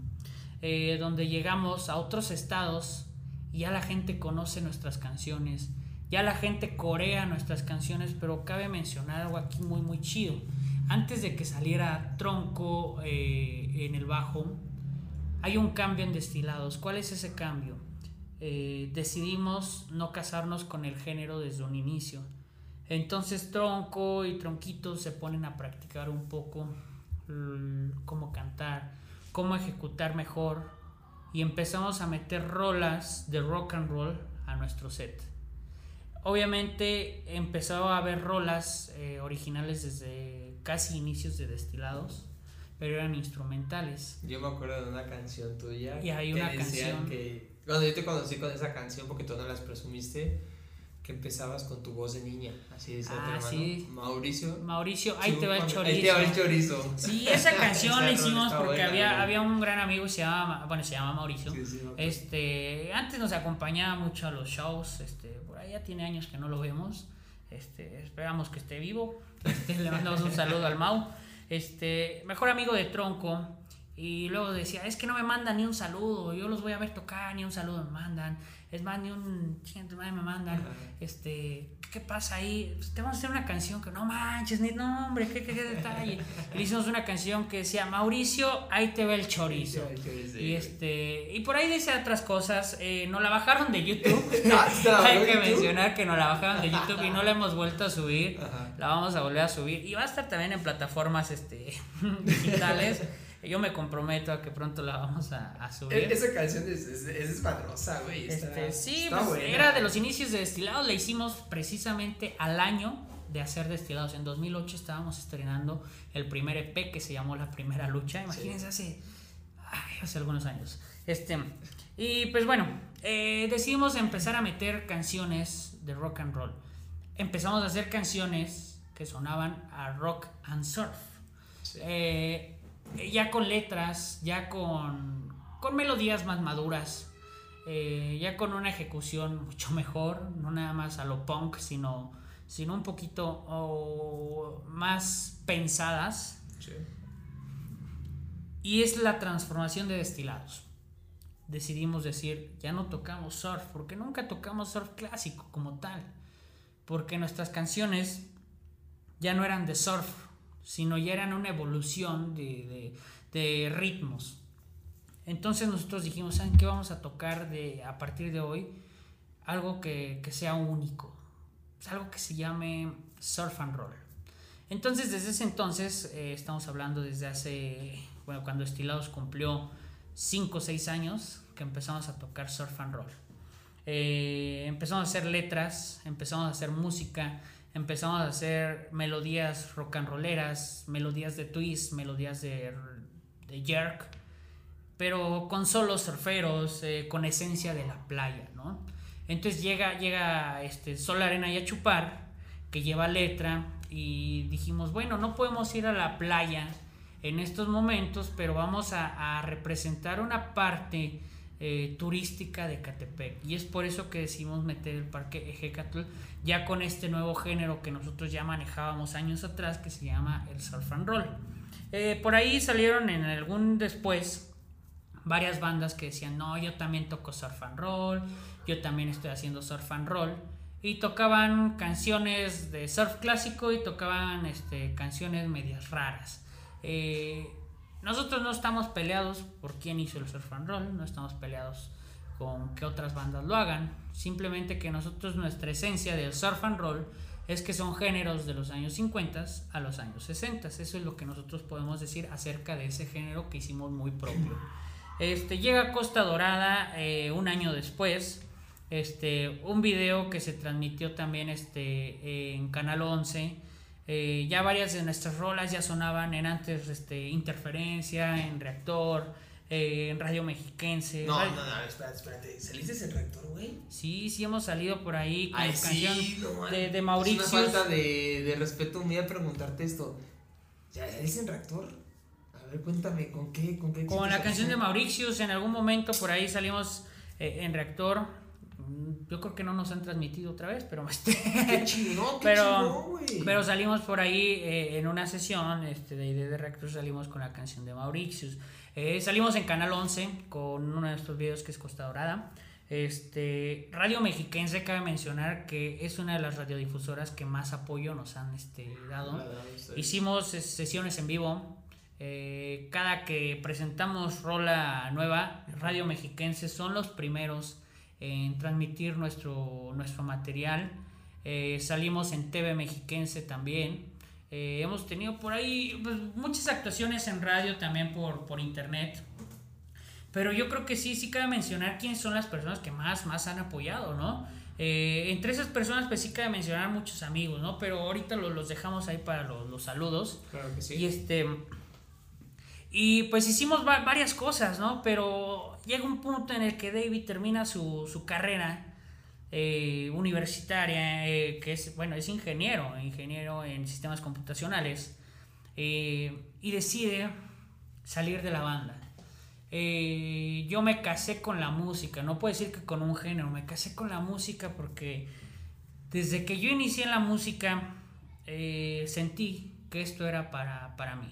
Eh, donde llegamos a otros estados y ya la gente conoce nuestras canciones, ya la gente corea nuestras canciones, pero cabe mencionar algo aquí muy, muy chido. Antes de que saliera Tronco eh, en el bajo, hay un cambio en destilados. ¿Cuál es ese cambio? Eh, decidimos no casarnos con el género desde un inicio. Entonces Tronco y Tronquito se ponen a practicar un poco cómo cantar, cómo ejecutar mejor y empezamos a meter rolas de rock and roll a nuestro set. Obviamente empezó a haber rolas eh, originales desde casi inicios de Destilados, pero eran instrumentales. Yo me acuerdo de una canción tuya. Y hay una canción que cuando yo te conocí con esa canción, porque tú no las presumiste, que empezabas con tu voz de niña, así de ah, sí. Mauricio. Mauricio, ahí te va el chorizo. Ahí te va el chorizo. Sí, esa canción la hicimos porque había, había un gran amigo se llama, bueno, se llama Mauricio. Este, antes nos acompañaba mucho a los shows, este, por ahí ya tiene años que no lo vemos. Este, esperamos que esté vivo. Este, le mandamos un saludo al Mau. Este, mejor amigo de Tronco, y luego decía, es que no me mandan ni un saludo, yo los voy a ver tocar, ni un saludo me mandan. Es más, ni un me mandan. Este, ¿qué pasa ahí? Pues, te vamos a hacer una canción que no manches, ni no, hombre, qué, qué, detalle. y le hicimos una canción que decía, Mauricio, ahí te ve el chorizo. y este, y por ahí dice otras cosas. Eh, nos la bajaron de YouTube. Hay que mencionar que nos la bajaron de YouTube y no la hemos vuelto a subir. La vamos a volver a subir. Y va a estar también en plataformas este, digitales. Yo me comprometo a que pronto la vamos a, subir. E-, esa canción es, es, güey. Este, sí, pues, era de los inicios de Destilados. La hicimos precisamente al año de hacer Destilados. En 2008 estábamos estrenando el primer EP que se llamó La Primera Lucha. Imagínense, hace, hace algunos años. Este, y pues bueno, eh, decidimos empezar a meter canciones de rock and roll. Empezamos a hacer canciones que sonaban a rock and surf. Eh, eh, ya con letras, ya con, con melodías más maduras, eh, ya con una ejecución mucho mejor, no nada más a lo punk, sino, sino un poquito más pensadas. Y es la transformación de destilados. Decidimos decir, ya no tocamos surf, porque nunca tocamos surf clásico como tal, porque nuestras canciones ya no eran de surf, sino ya eran una evolución de, ritmos. Entonces nosotros dijimos, ¿saben qué vamos a tocar de, a partir de hoy? Algo que, sea único, algo que se llame surf and roll. Entonces desde ese entonces, eh, estamos hablando desde hace, bueno, cuando Estilados cumplió 5 o 6 años, que empezamos a tocar surf and roll. Eh, empezamos a hacer letras, empezamos a hacer música, empezamos a hacer melodías rock and rolleras, melodías de twist, melodías de, de jerk, pero con solos surferos, eh, con esencia de la playa, ¿no? Entonces llega, llega este Sol, Arena y a Chupar, que lleva letra, y dijimos, bueno, no podemos ir a la playa en estos momentos, pero vamos a, a representar una parte eh, turística de Catepec. Y es por eso que decidimos meter el parque Ejecatl ya con este nuevo género que nosotros ya manejábamos años atrás que se llama el surf and roll. Eh, por ahí salieron en algún después varias bandas que decían, no, yo también toco surf and roll, yo también estoy haciendo surf and roll. Y tocaban canciones de surf clásico y tocaban este, canciones medias raras. Eh, nosotros no estamos peleados por quién hizo el surf and roll, no estamos peleados con que otras bandas lo hagan, simplemente que nosotros nuestra esencia del surf and roll es que son géneros de los años 50 a los años 60. Eso es lo que nosotros podemos decir acerca de ese género que hicimos muy propio. Este, llega Costa Dorada eh, un año después. Este, un video que se transmitió también este, en Canal 11 eh, ya varias de nuestras rolas ya sonaban en antes este, Interferencia, en Reactor, eh, en Radio Mexiquense. No, no, no, espérate, espérate. ¿Saliste en Reactor, güey? Sí, sí hemos salido por ahí con Ay, canción de, de, Mauricio. Es una falta de, de respeto a preguntarte esto. ¿Ya saliste en Reactor? A ver, cuéntame, ¿con qué? Con, qué con la canción de Mauricius, en algún momento por ahí salimos eh, en Reactor yo creo que no nos han transmitido otra vez, pero este, Qué pero, pero salimos por ahí eh, en una sesión este, de ID de Rectus, salimos con la canción de Mauritius. Eh, salimos en Canal 11 con uno de estos videos que es Costa Dorada. Este, Radio Mexiquense cabe mencionar que es una de las radiodifusoras que más apoyo nos han este, dado. Hicimos eh, sesiones en vivo. eh, cada que presentamos rola nueva, Radio Mexiquense son los primeros en transmitir nuestro, nuestro material. Eh, salimos en TV Mexiquense también. Eh, hemos tenido por ahí pues, muchas actuaciones en radio también por, por internet. Pero yo creo que sí, sí cabe mencionar quiénes son las personas que más, más han apoyado, ¿no? Eh, entre esas personas, pues sí cabe mencionar muchos amigos, ¿no? Pero ahorita los, los dejamos ahí para los, los saludos. Claro que sí. Y este. Y pues hicimos va- varias cosas, ¿no? Pero llega un punto en el que David termina su, carrera eh, universitaria, eh, que es, bueno, es ingeniero, ingeniero en sistemas computacionales, eh, y decide salir de la banda. Yo me casé con la música, no puedo decir que con un género, me casé con la música porque desde que yo inicié la música sentí que esto era para, para mí.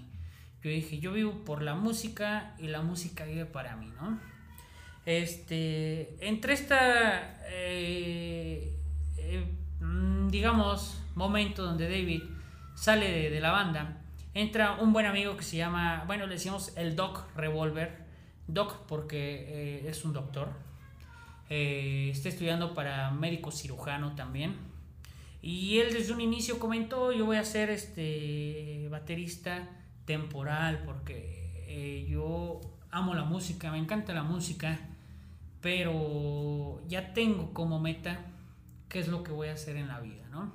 Yo dije, yo vivo por la música y la música vive para mí, ¿no? Este, entre esta, eh, eh, mm, digamos, momento donde David sale de, la banda, entra un buen amigo que se llama, bueno, le decimos el Doc Revolver, Doc porque eh, es un doctor, está estudiando para médico cirujano también. Y él desde un inicio comentó, yo voy a ser este baterista temporal porque eh, yo amo la música, me encanta la música, pero ya tengo como meta qué es lo que voy a hacer en la vida, ¿no?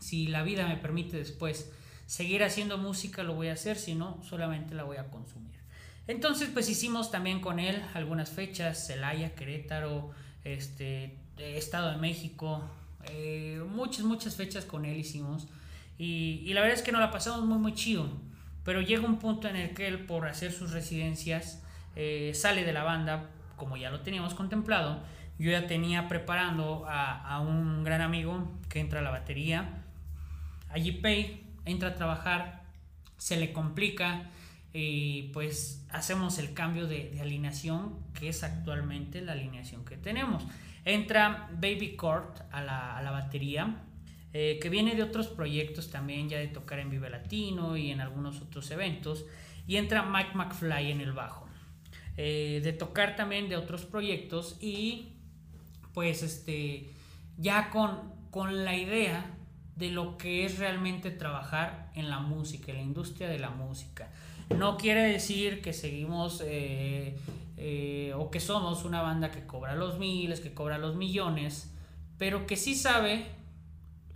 Si la vida me permite después seguir haciendo música, lo voy a hacer, si no, solamente la voy a consumir. Entonces, pues hicimos también con él algunas fechas, Celaya, Querétaro, este, Estado de México, eh, muchas, muchas fechas con él hicimos. Y, y la verdad es que nos la pasamos muy, muy chido. Pero llega un punto en el que él, por hacer sus residencias, eh, sale de la banda, como ya lo teníamos contemplado. Yo ya tenía preparando a, un gran amigo que entra a la batería. Allí Pay entra a trabajar, se le complica y pues hacemos el cambio de, alineación que es actualmente la alineación que tenemos. Entra Baby Court a la batería, eh, que viene de otros proyectos también, ya de tocar en Vive Latino y en algunos otros eventos. Y entra Mike McFly en el bajo, eh, de tocar también de otros proyectos y pues este, ya con, con la idea de lo que es realmente trabajar en la música, en la industria de la música. No quiere decir que seguimos eh, o que somos una banda que cobra los miles, que cobra los millones, pero que sí sabe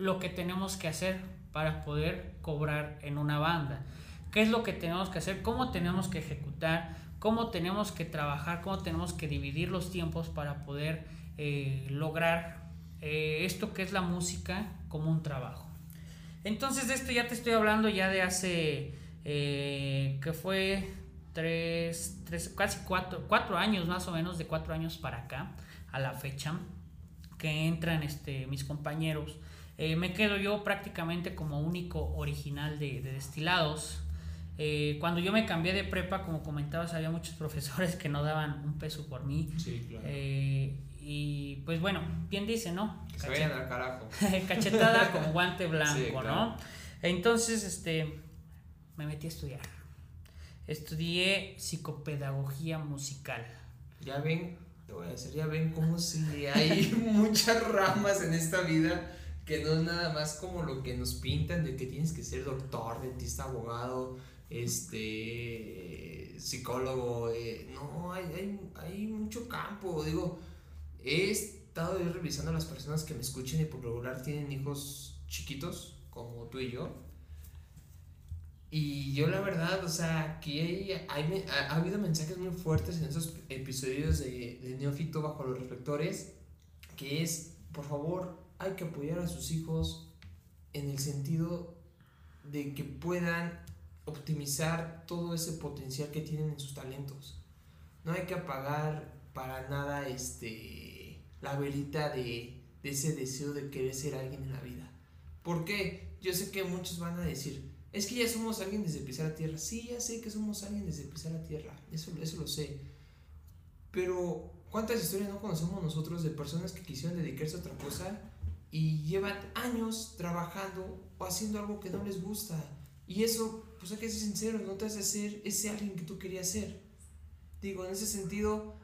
lo que tenemos que hacer para poder cobrar en una banda. ¿Qué es lo que tenemos que hacer? ¿Cómo tenemos que ejecutar? ¿Cómo tenemos que trabajar? ¿Cómo tenemos que dividir los tiempos para poder eh, lograr eh, esto que es la música como un trabajo? Entonces de esto ya te estoy hablando ya de hace, eh, que fue tres, tres, casi cuatro, cuatro años más o menos, de cuatro años para acá, a la fecha, que entran este, mis compañeros. Eh, me quedo yo prácticamente como único original de, de destilados. Eh, cuando yo me cambié de prepa, como comentabas, había muchos profesores que no daban un peso por mí. Sí, claro. Eh, y pues bueno, bien dice, ¿no? que se vayan al carajo. Cachetada como guante blanco, Sí, claro. ¿no? Entonces, este, me metí a estudiar. Estudié psicopedagogía musical. Ya ven, te voy a decir, ya ven cómo si hay muchas ramas en esta vida que no es nada más como lo que nos pintan de que tienes que ser doctor, dentista, abogado, este psicólogo, eh, no, hay, hay, mucho campo, digo, he estado revisando a las personas que me escuchen y por regular tienen hijos chiquitos, como tú y yo, y yo la verdad, o sea, aquí ha habido mensajes muy fuertes en esos episodios de, de Neófito bajo los reflectores, que es, por favor, hay que apoyar a sus hijos en el sentido de que puedan optimizar todo ese potencial que tienen en sus talentos. No hay que apagar para nada este la velita de, de ese deseo de querer ser alguien en la vida. ¿Por qué? Yo sé que muchos van a decir, es que ya somos alguien desde pisar la tierra. Sí, ya sé que somos alguien desde pisar la tierra, eso, eso lo sé. Pero, ¿cuántas historias no conocemos nosotros de personas que quisieron dedicarse a otra cosa y llevan años trabajando o haciendo algo que no les gusta? Y eso, pues hay que ser sincero, no te hace ser ese alguien que tú querías ser. Digo, en ese sentido,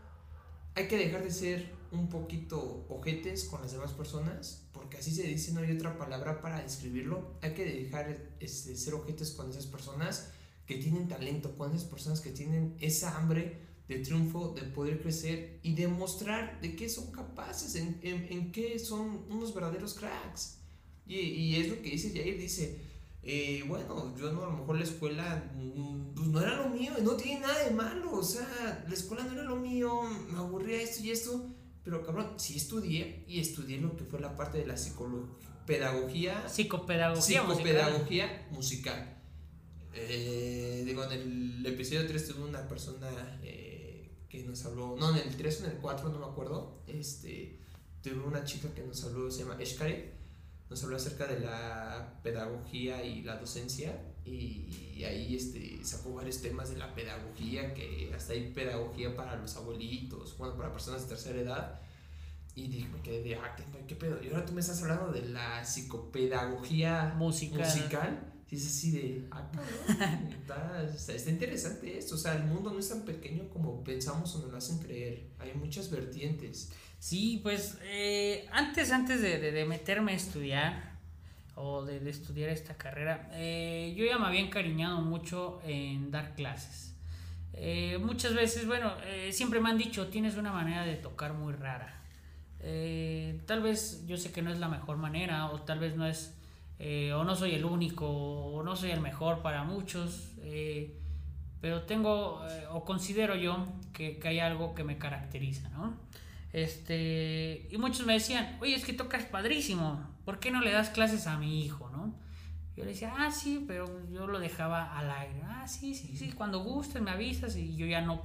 hay que dejar de ser un poquito ojetes con las demás personas, porque así se dice, no hay otra palabra para describirlo. Hay que dejar de este, ser ojetes con esas personas que tienen talento, con esas personas que tienen esa hambre de triunfo, de poder crecer y demostrar de qué son capaces, en, en, qué son unos verdaderos cracks. Y, y, es lo que dice Jair, dice, eh, bueno, yo no, a lo mejor la escuela mm, pues no era lo mío, no tiene nada de malo, o sea, la escuela no era lo mío, me aburría esto y esto, pero cabrón, sí estudié y estudié lo que fue la parte de la psicología, psicopedagogía, psicopedagogía musical. Eh, digo, en el episodio 3 tuve una persona eh, que nos habló, no, en el 3 o en el 4, no me acuerdo, este, tuve una chica que nos habló, se llama Eshkare, nos habló acerca de la pedagogía y la docencia y, ahí este, sacó varios temas de la pedagogía, que hasta hay pedagogía para los abuelitos, bueno, para personas de tercera edad. Y dije, me quedé de, ah, ¿qué pedo? Y ahora tú me estás hablando de la psicopedagogía musical. musical. Y es así de, ah, está, interesante esto. O sea, el mundo no es tan pequeño como pensamos o nos hacen creer. Hay muchas vertientes. Sí, pues eh, antes, antes de, de, meterme a estudiar o de, de estudiar esta carrera, eh, yo ya me había encariñado mucho en dar clases. Eh, muchas veces, bueno, siempre me han dicho, tienes una manera de tocar muy rara. tal vez yo sé que no es la mejor manera o tal vez no es, o no soy el único o no soy el mejor para muchos, pero tengo o considero yo que, que hay algo que me caracteriza, ¿no? Este, y muchos me decían, oye, es que tocas padrísimo, ¿por qué no le das clases a mi hijo, no? Yo le decía, ah, sí, pero yo lo dejaba al aire. Ah, sí, sí, sí, cuando gustes me avisas y yo ya no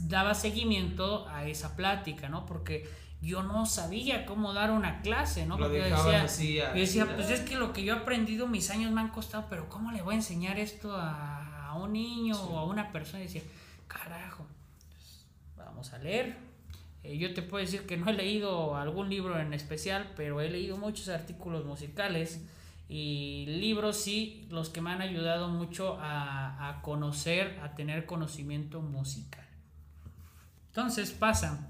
daba seguimiento a esa plática, ¿no? Porque yo no sabía cómo dar una clase, ¿no? Porque yo decía, yo decía, pues es que lo que yo he aprendido, mis años me han costado, pero ¿cómo le voy a enseñar esto a, a un niño o a una persona? Y decía, carajo, pues, vamos a leer, eh, yo te puedo decir que no he leído algún libro en especial, pero he leído muchos artículos musicales y libros sí, los que me han ayudado mucho a, conocer, a tener conocimiento musical. Entonces pasa,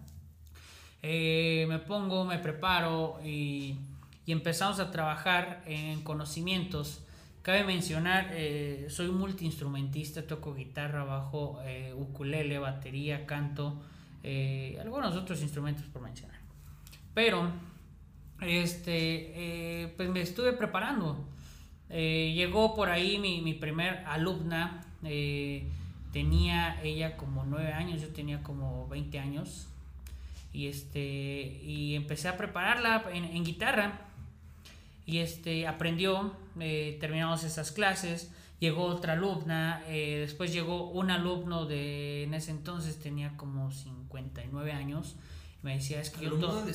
eh, me pongo, me preparo y, empezamos a trabajar en conocimientos. Cabe mencionar, eh, soy multiinstrumentista, toco guitarra, bajo, ukulele, batería, canto eh, algunos otros instrumentos por mencionar. Pero, este, eh, pues me estuve preparando. Eh, llegó por ahí mi, mi primer alumna, tenía ella como 9 años, yo tenía como 20 años. Y, este, y empecé a prepararla en, en guitarra. Y este, aprendió, terminamos esas clases llegó otra alumna, eh, después llegó un alumno de, en ese entonces tenía como 59 años, me decía, es que yo,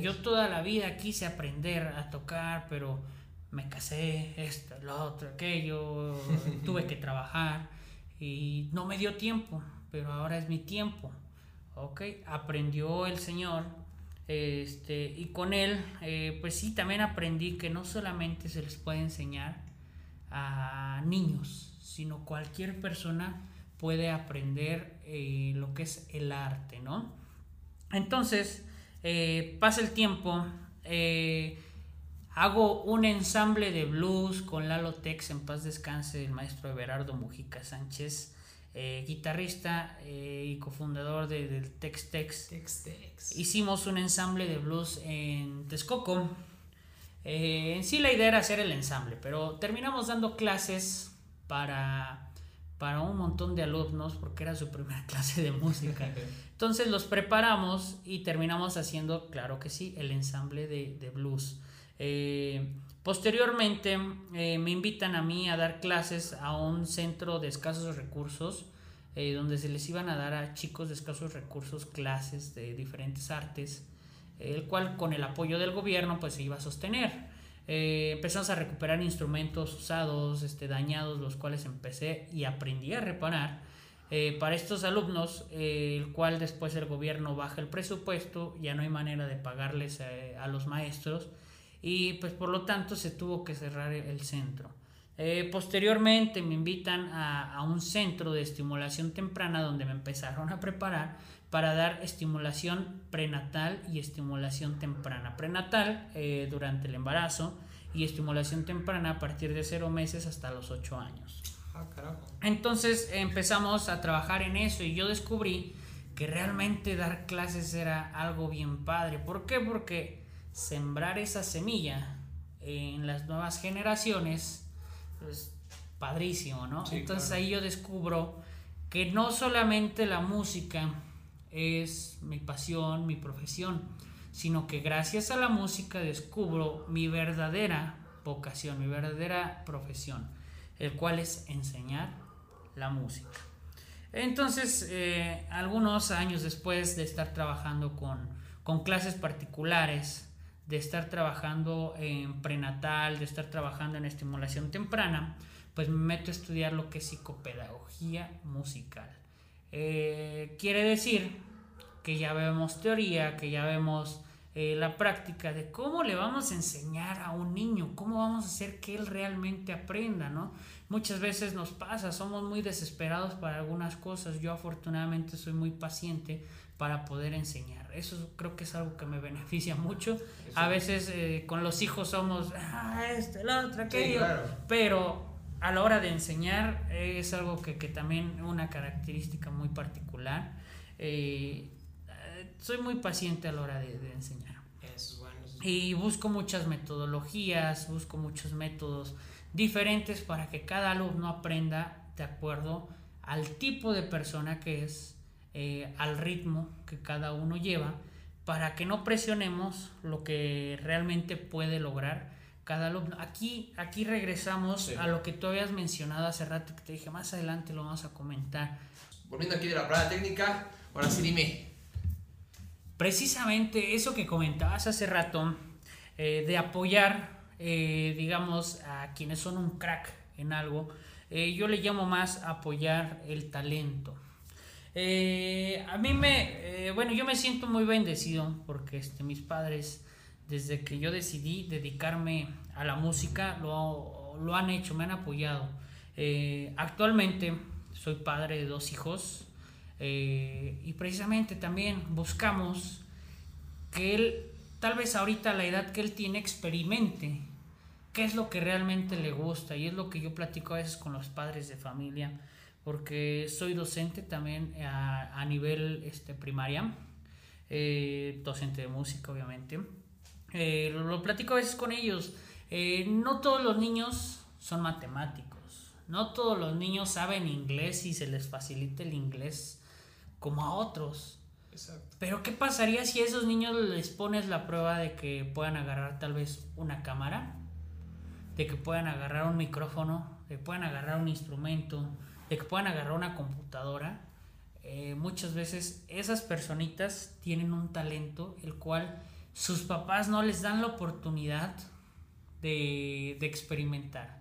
yo toda la vida quise aprender a tocar, pero me casé, esto, lo otro, aquello, tuve que trabajar y no me dio tiempo, pero ahora es mi tiempo. Ok, aprendió el Señor este, y con él, eh, pues sí, también aprendí que no solamente se les puede enseñar, a niños, sino cualquier persona puede aprender eh, lo que es el arte, ¿no? Entonces, eh, pasa el tiempo, hago un ensamble de blues con Lalo Tex, en paz descanse, el maestro Everardo Mujica Sánchez, guitarrista y cofundador del Tex Tex. Hicimos un ensamble de blues en Texcoco eh, en sí la idea era hacer el ensamble, pero terminamos dando clases para, para un montón de alumnos porque era su primera clase de música. Entonces los preparamos y terminamos haciendo, claro que sí, el ensamble de, blues. Eh, posteriormente eh, me invitan a mí a dar clases a un centro de escasos recursos donde se les iban a dar a chicos de escasos recursos clases de diferentes artes. el cual con el apoyo del gobierno pues se iba a sostener. Eh, empezamos a recuperar instrumentos usados, este, dañados, los cuales empecé y aprendí a reparar. Eh, para estos alumnos, eh, el cual después el gobierno baja el presupuesto, ya no hay manera de pagarles a los maestros y pues por lo tanto se tuvo que cerrar el centro. posteriormente me invitan a, a, un centro de estimulación temprana donde me empezaron a preparar para dar estimulación prenatal y estimulación temprana. Prenatal eh, durante el embarazo y estimulación temprana a partir de 0 meses hasta los 8 años. Ah, Entonces empezamos a trabajar en eso y yo descubrí que realmente dar clases era algo bien padre. ¿Por qué? Porque sembrar esa semilla en las nuevas generaciones es padrísimo, ¿no? Entonces ahí yo descubro que no solamente la música es mi pasión, mi profesión, sino que gracias a la música descubro mi verdadera vocación, mi verdadera profesión, el cual es enseñar la música. Entonces, eh, algunos años después de estar trabajando con, con clases particulares, de estar trabajando en prenatal, de estar trabajando en estimulación temprana, pues me meto a estudiar lo que es psicopedagogía musical. Eh, quiere decir que ya vemos teoría, que ya vemos eh, la práctica de cómo le vamos a enseñar a un niño, cómo vamos a hacer que él realmente aprenda, ¿no? Muchas veces nos pasa, somos muy desesperados para algunas cosas. Yo afortunadamente soy muy paciente para poder enseñar. Eso creo que es algo que me beneficia mucho. A veces eh, con los hijos somos, ah, este, el otro, aquello, pero a la hora de enseñar es algo que, que también una característica muy particular. Eh, soy muy paciente a la hora de, enseñar. Y busco muchas metodologías, busco muchos métodos diferentes para que cada alumno aprenda de acuerdo al tipo de persona que es, eh, al ritmo que cada uno lleva, para que no presionemos lo que realmente puede lograr cada alumno. Aquí, aquí regresamos a lo que tú habías mencionado hace rato, que te dije más adelante lo vamos a comentar. Volviendo aquí de la prueba técnica, ahora sí dime, precisamente eso que comentabas hace rato, eh, de apoyar, eh, digamos, a quienes son un crack en algo, yo le llamo más apoyar el talento. A mí me, bueno, yo me siento muy bendecido porque este, mis padres, desde que yo decidí dedicarme a la música, lo, han hecho, me han apoyado. actualmente soy padre de dos hijos, eh, y precisamente también buscamos que él, tal vez ahorita la edad que él tiene, experimente qué es lo que realmente le gusta. Y es lo que yo platico a veces con los padres de familia, porque soy docente también a, nivel este, primaria, eh, docente de música obviamente. Eh, lo, platico a veces con ellos. no todos los niños son matemáticos. No todos los niños saben inglés y se les facilita el inglés como a otros. Exacto. Pero ¿qué pasaría si a esos niños les pones la prueba de que puedan agarrar tal vez una cámara? De que puedan agarrar un micrófono, de que puedan agarrar un instrumento, de que puedan agarrar una computadora. Eh, muchas veces esas personitas tienen un talento el cual sus papás no les dan la oportunidad de, de experimentar.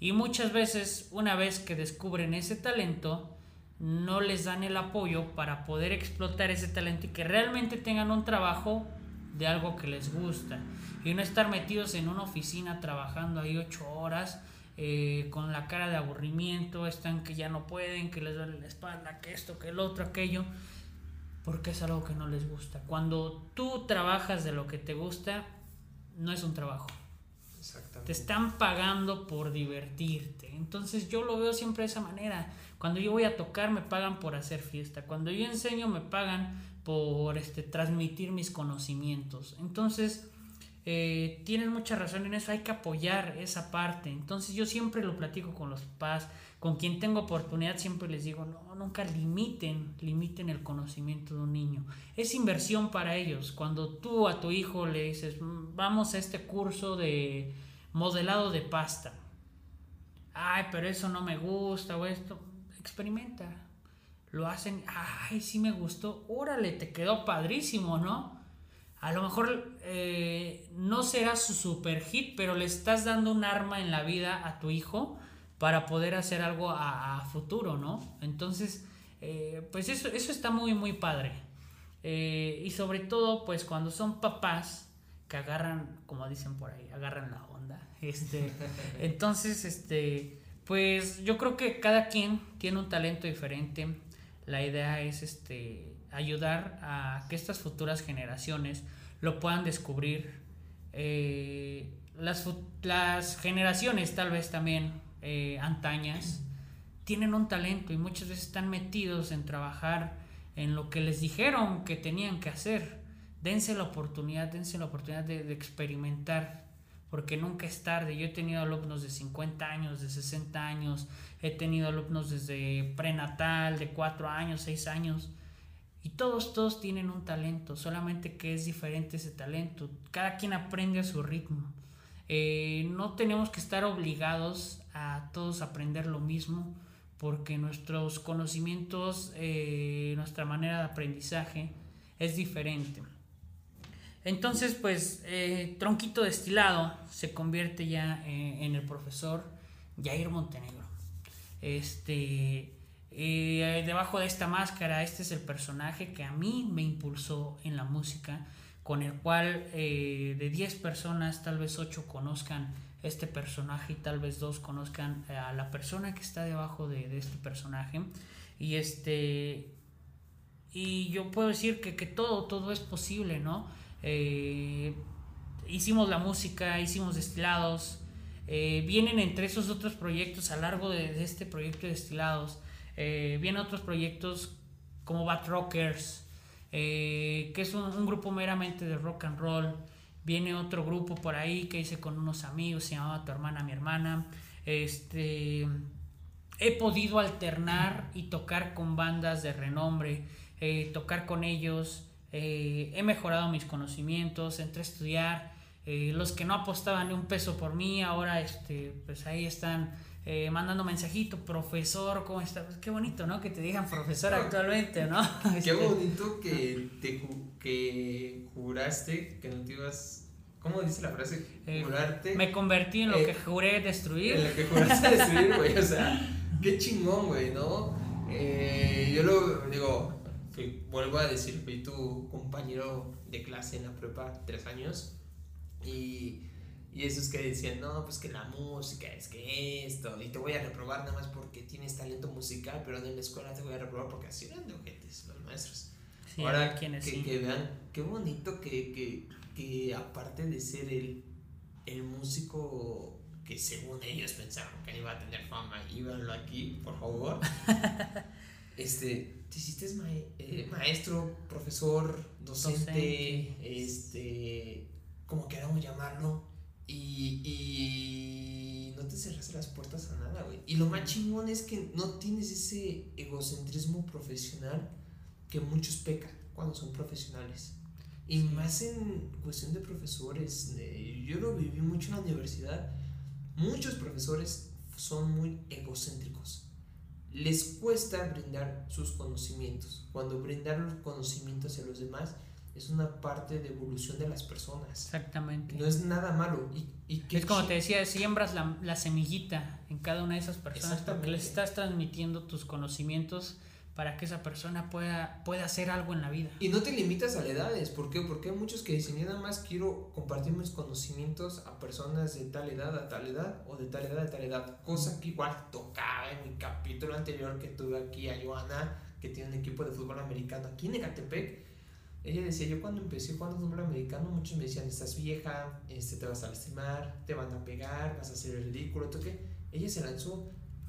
Y muchas veces una vez que descubren ese talento, no les dan el apoyo para poder explotar ese talento y que realmente tengan un trabajo de algo que les gusta y no estar metidos en una oficina trabajando ahí ocho horas eh, con la cara de aburrimiento, están que ya no pueden, que les duele la espalda, que esto, que el otro, aquello, porque es algo que no les gusta. Cuando tú trabajas de lo que te gusta, no es un trabajo. Te están pagando por divertirte. Entonces yo lo veo siempre de esa manera cuando yo voy a tocar me pagan por hacer fiesta. Cuando yo enseño me pagan por este, transmitir mis conocimientos. Entonces, eh, tienen mucha razón en eso. Hay que apoyar esa parte. Entonces yo siempre lo platico con los papás. Con quien tengo oportunidad siempre les digo, no, nunca limiten, limiten el conocimiento de un niño. Es inversión para ellos. Cuando tú a tu hijo le dices, mm, vamos a este curso de modelado de pasta. Ay, pero eso no me gusta o esto experimenta. Lo hacen, ay, sí me gustó, órale, te quedó padrísimo, ¿no? A lo mejor eh, no será su super hit, pero le estás dando un arma en la vida a tu hijo para poder hacer algo a, futuro, ¿no? Entonces, eh, pues eso, eso está muy, muy padre. Eh, y sobre todo, pues cuando son papás que agarran, como dicen por ahí, agarran la onda. Este, entonces, este, pues yo creo que cada quien tiene un talento diferente. La idea es este, ayudar a que estas futuras generaciones lo puedan descubrir. Eh, las, las generaciones tal vez también eh, antañas tienen un talento y muchas veces están metidos en trabajar en lo que les dijeron que tenían que hacer. Dense la oportunidad, dense la oportunidad de, experimentar, porque nunca es tarde. Yo he tenido alumnos de 50 años, de 60 años, he tenido alumnos desde prenatal, de 4 años, 6 años, y todos, todos tienen un talento, solamente que es diferente ese talento. Cada quien aprende a su ritmo. Eh, no tenemos que estar obligados a todos aprender lo mismo porque nuestros conocimientos, eh, nuestra manera de aprendizaje es diferente. Entonces, pues, eh, Tronquito Destilado se convierte ya en el profesor Jair Montenegro. Este, debajo de esta máscara, este es el personaje que a mí me impulsó en la música, con el cual de 10 personas, tal vez 8 conozcan este personaje y tal vez dos conozcan a la persona que está debajo de, este personaje. Y este. Y yo puedo decir que, todo, todo es posible, ¿no? Eh, hicimos la música, hicimos destilados. Eh, vienen entre esos otros proyectos a largo de, este proyecto de destilados. Eh, vienen otros proyectos como Bat Rockers, que es un, grupo meramente de rock and roll. Viene otro grupo por ahí que hice con unos amigos, se llamaba Tu hermana, mi hermana. Este, he podido alternar y tocar con bandas de renombre, tocar con ellos. Eh, he mejorado mis conocimientos, entré a estudiar. Eh, los que no apostaban ni un peso por mí, ahora este, pues ahí están mandando mensajito, profesor, ¿cómo está? Pues qué bonito, ¿no? Que te digan profesor actualmente, ¿no? Qué este, bonito que te que juraste que no te ibas. ¿Cómo dice la frase? Eh, Jurarte. me convertí en lo que juré destruir. En lo que juraste destruir, güey. O sea, qué chingón, güey, ¿no? Eh, yo lo digo, que vuelvo a decir, fui tu compañero de clase en la prepa tres años. Y, y esos que decían, no, pues que la música, es que esto, y te voy a reprobar nada más porque tienes talento musical, pero en la escuela te voy a reprobar porque así eran de ojetes los maestros. Ahora que, que, vean, qué bonito que, que, aparte de ser el, el músico que según ellos pensaron que iba a tener fama, íbanlo aquí, por favor. este, te hiciste eh, maestro, profesor, docente, este, como queramos llamarlo, y, y no te cerraste las puertas a nada, güey. Y lo más chingón es que no tienes ese egocentrismo profesional que muchos pecan cuando son profesionales. Y más en cuestión de profesores, yo lo viví mucho en la universidad, muchos profesores son muy egocéntricos. Les cuesta brindar sus conocimientos. Cuando brindar los conocimientos a los demás es una parte de evolución de las personas. Exactamente. No es nada malo. Y, y es como te decía, siembras la, la, semillita en cada una de esas personas porque les estás transmitiendo tus conocimientos para que esa persona pueda, pueda hacer algo en la vida. Y no te limitas a edades, ¿por qué? Porque hay muchos que dicen, nada más quiero compartir mis conocimientos a personas de tal edad a tal edad o de tal edad a tal edad, cosa que igual tocaba en mi capítulo anterior que tuve aquí a Joana, que tiene un equipo de fútbol americano aquí en Ecatepec. Ella decía, yo cuando empecé jugando fútbol americano, muchos me decían, estás vieja, este, te vas a lastimar, te van a pegar, vas a hacer el ridículo, ¿tú qué? Ella se lanzó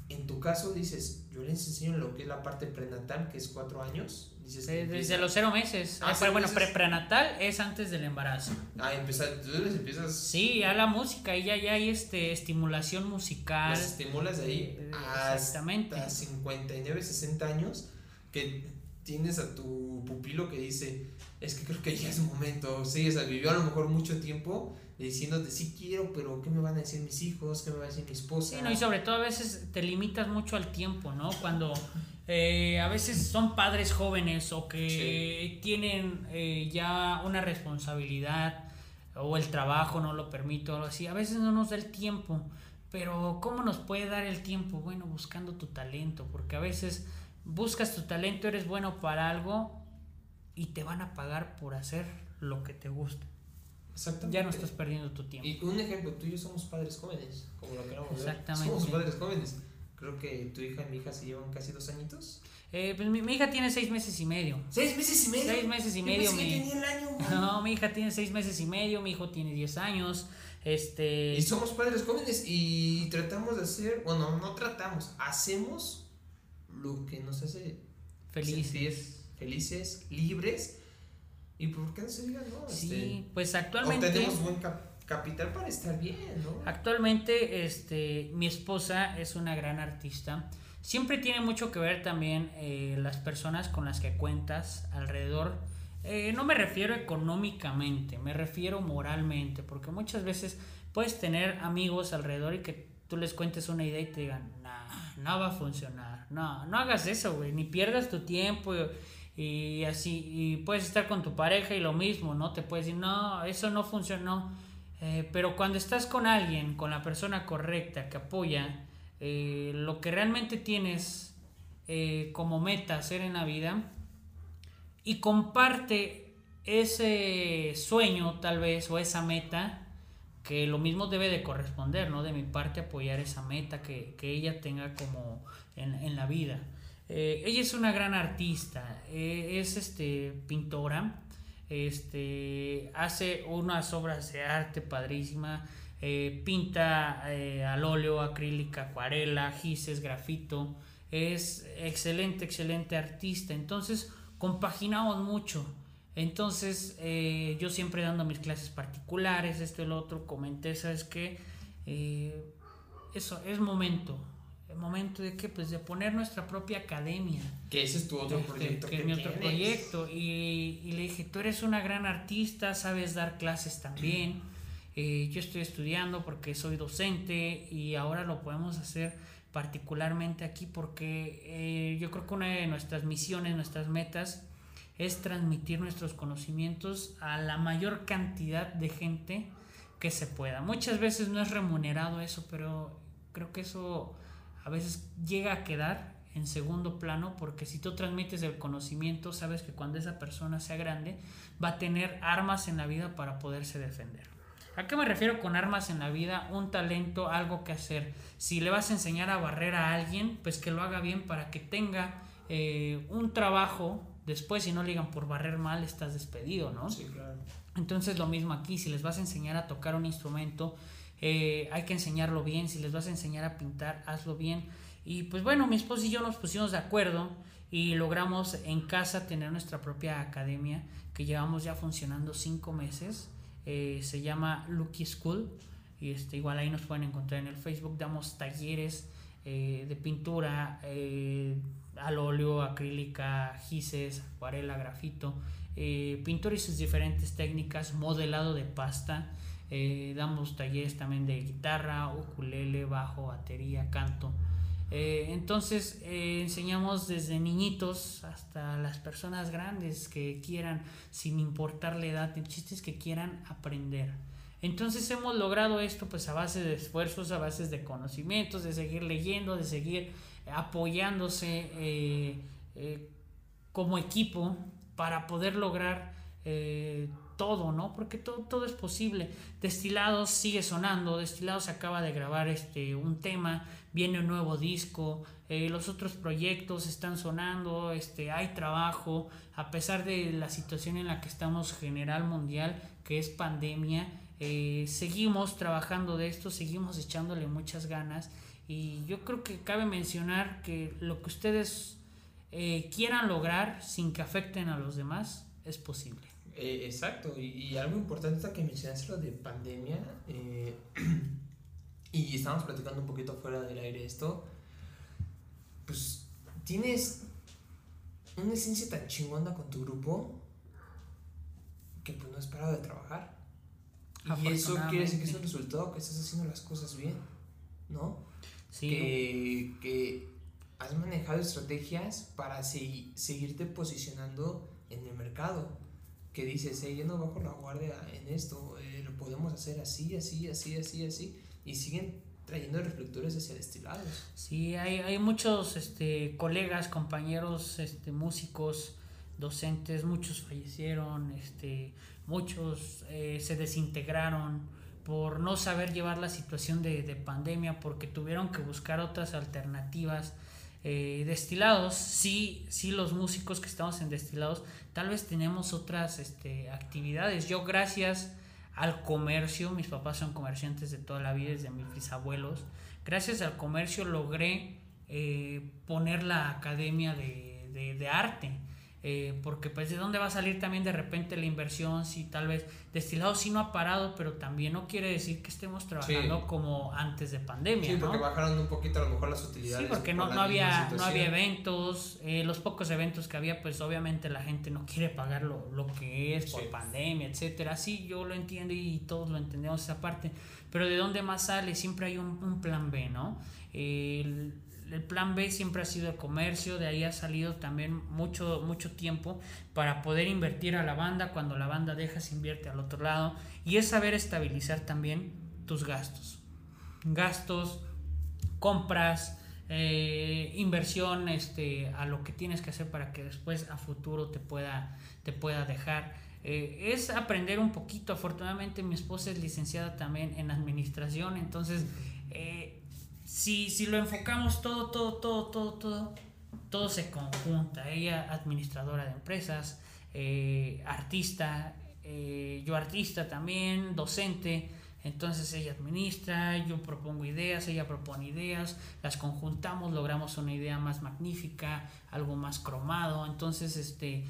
en tu caso dices, yo les enseño lo que es la parte prenatal, que es cuatro años. Dices desde los cero meses. Ah, pero bueno, prenatal es antes del embarazo. Ah, empezar, tú les empiezas. Sí, a la música, y ya, ya hay este, estimulación musical. Los estimulas ahí eh, Exactamente. hasta 59, 60 años, que tienes a tu pupilo que dice, es que creo que ya es momento. Sí, o sea, vivió a lo mejor mucho tiempo diciéndote sí quiero, pero ¿qué me van a decir mis hijos? ¿Qué me va a decir mi esposa? Sí, no, y sobre todo a veces te limitas mucho al tiempo, ¿no? Cuando Eh, a veces son padres jóvenes o que tienen eh, ya una responsabilidad o el trabajo no lo permite o algo así. A veces no nos da el tiempo, pero ¿cómo nos puede dar el tiempo? Bueno, buscando tu talento, porque a veces buscas tu talento, eres bueno para algo y te van a pagar por hacer lo que te gusta. Exactamente. Ya no estás perdiendo tu tiempo. Y un ejemplo, tú y yo somos padres jóvenes, como lo queramos Exactamente. Somos padres jóvenes. Creo que tu hija y mi hija se llevan casi dos añitos. Eh, pues mi, hija tiene seis meses y medio. ¿Seis meses y medio? Seis meses y medio. Mi... tenía el año, no, mi hija tiene seis meses y medio, mi hijo tiene diez años. Este... Y somos padres jóvenes y tratamos de hacer, bueno, no tratamos, hacemos lo que nos hace felices, felices libres. ¿Y por qué no se diga, no? Sí, este, pues actualmente... tenemos buen capital para estar bien, ¿no? Actualmente, este, mi esposa es una gran artista. Siempre tiene mucho que ver también eh, las personas con las que cuentas alrededor. Eh, no me refiero económicamente, me refiero moralmente, porque muchas veces puedes tener amigos alrededor y que tú les cuentes una idea y te digan, no, no va a funcionar, no, no hagas eso, güey, ni pierdas tu tiempo y, así, y puedes estar con tu pareja y lo mismo, ¿no? Te puedes decir, no, eso no funcionó, eh, pero cuando estás con alguien, con la persona correcta que apoya, eh, lo que realmente tienes eh, como meta hacer en la vida y comparte ese sueño tal vez o esa meta que lo mismo debe de corresponder, ¿no? De mi parte apoyar esa meta que, ella tenga como en, la vida. Eh, ella es una gran artista, es este, pintora, este, hace unas obras de arte padrísima, eh, pinta eh, al óleo, acrílica, acuarela, gises, grafito. Es excelente, excelente artista. Entonces, compaginamos mucho. Entonces, eh, yo siempre dando mis clases particulares, esto y lo otro, comenté, ¿sabes qué? eso, es momento. Momento de que, pues, de poner nuestra propia academia. Que ese es tu otro este, proyecto. Que, es mi otro proyecto. Y, y, le dije, tú eres una gran artista, sabes dar clases también. Eh, yo estoy estudiando porque soy docente y ahora lo podemos hacer particularmente aquí porque eh, yo creo que una de nuestras misiones, nuestras metas es transmitir nuestros conocimientos a la mayor cantidad de gente que se pueda. Muchas veces no es remunerado eso, pero creo que eso a veces llega a quedar en segundo plano porque si tú transmites el conocimiento, sabes que cuando esa persona sea grande va a tener armas en la vida para poderse defender. ¿A qué me refiero con armas en la vida? Un talento, algo que hacer. Si le vas a enseñar a barrer a alguien, pues que lo haga bien para que tenga eh, un trabajo. Después, si no le digan por barrer mal, estás despedido, ¿no? Sí, claro. Entonces, lo mismo aquí. Si les vas a enseñar a tocar un instrumento, eh, hay que enseñarlo bien. Si les vas a enseñar a pintar, hazlo bien. Y pues bueno, mi esposo y yo nos pusimos de acuerdo y logramos en casa tener nuestra propia academia que llevamos ya funcionando cinco meses. Eh, se llama Lucky School y este, igual ahí nos pueden encontrar en el Facebook, damos talleres eh, de pintura al óleo, acrílica, gises, acuarela, grafito, pintura y sus diferentes técnicas, modelado de pasta, damos talleres también de guitarra, ukulele, bajo, batería, canto. entonces enseñamos desde niñitos hasta las personas grandes que quieran, sin importar la edad, el chiste es que quieran aprender. Entonces hemos logrado esto pues a base de esfuerzos, a base de conocimientos, de seguir leyendo, de seguir apoyándose eh, eh, como equipo para poder lograr eh, todo, ¿no? Porque todo, todo es posible. Destilados sigue sonando, Destilados acaba de grabar este, un tema, viene un nuevo disco, eh, los otros proyectos están sonando, este, hay trabajo, a pesar de la situación en la que estamos general mundial, que es pandemia, eh, seguimos trabajando de esto, seguimos echándole muchas ganas y yo creo que cabe mencionar que lo que ustedes eh, quieran lograr sin que afecten a los demás es posible. Eh, exacto, y, algo importante que mencionaste lo de pandemia, eh, y estamos platicando un poquito fuera del aire esto, pues tienes una esencia tan chingona con tu grupo que pues no has parado de trabajar. Y eso quiere decir que es un resultado que estás haciendo las cosas bien, ¿no? Sí. Que, que has manejado estrategias para seguirte posicionando en el mercado. Que dices, hey, yo no bajo la guardia en esto, eh, lo podemos hacer así, así, así, así, así. Y siguen trayendo reflectores hacia destilados. Sí, hay, hay muchos este, colegas, compañeros, este, músicos, docentes, muchos fallecieron, este, muchos eh, se desintegraron por no saber llevar la situación de, de, pandemia, porque tuvieron que buscar otras alternativas. Eh, destilados, sí, sí, los músicos que estamos en destilados, tal vez tenemos otras este, actividades. Yo gracias al comercio, mis papás son comerciantes de toda la vida, desde mis bisabuelos, gracias al comercio logré eh, poner la academia de, de, de arte eh, porque pues de dónde va a salir también de repente la inversión si tal vez destilado sí no ha parado pero también no quiere decir que estemos trabajando como antes de pandemia sí porque bajaron un poquito a lo mejor las utilidades sí porque no, no había no había eventos eh, los pocos eventos que había pues obviamente la gente no quiere pagar lo, lo que es por pandemia etcétera. Sí yo lo entiendo y todos lo entendemos esa parte pero de dónde más sale siempre hay un, un plan B no el, el plan B siempre ha sido el comercio, de ahí ha salido también mucho, mucho tiempo para poder invertir a la banda, cuando la banda deja se invierte al otro lado, y es saber estabilizar también tus gastos. Gastos, compras, eh, inversión este, a lo que tienes que hacer para que después a futuro te pueda, te pueda dejar. Eh, es aprender un poquito. Afortunadamente mi esposa es licenciada también en administración, entonces eh, si, si lo enfocamos todo, todo, todo, todo, todo, todo se conjunta. Ella administradora de empresas, eh, artista, eh, yo artista también, docente. Entonces ella administra, yo propongo ideas, ella propone ideas, las conjuntamos, logramos una idea más magnífica, algo más cromado. Entonces, este,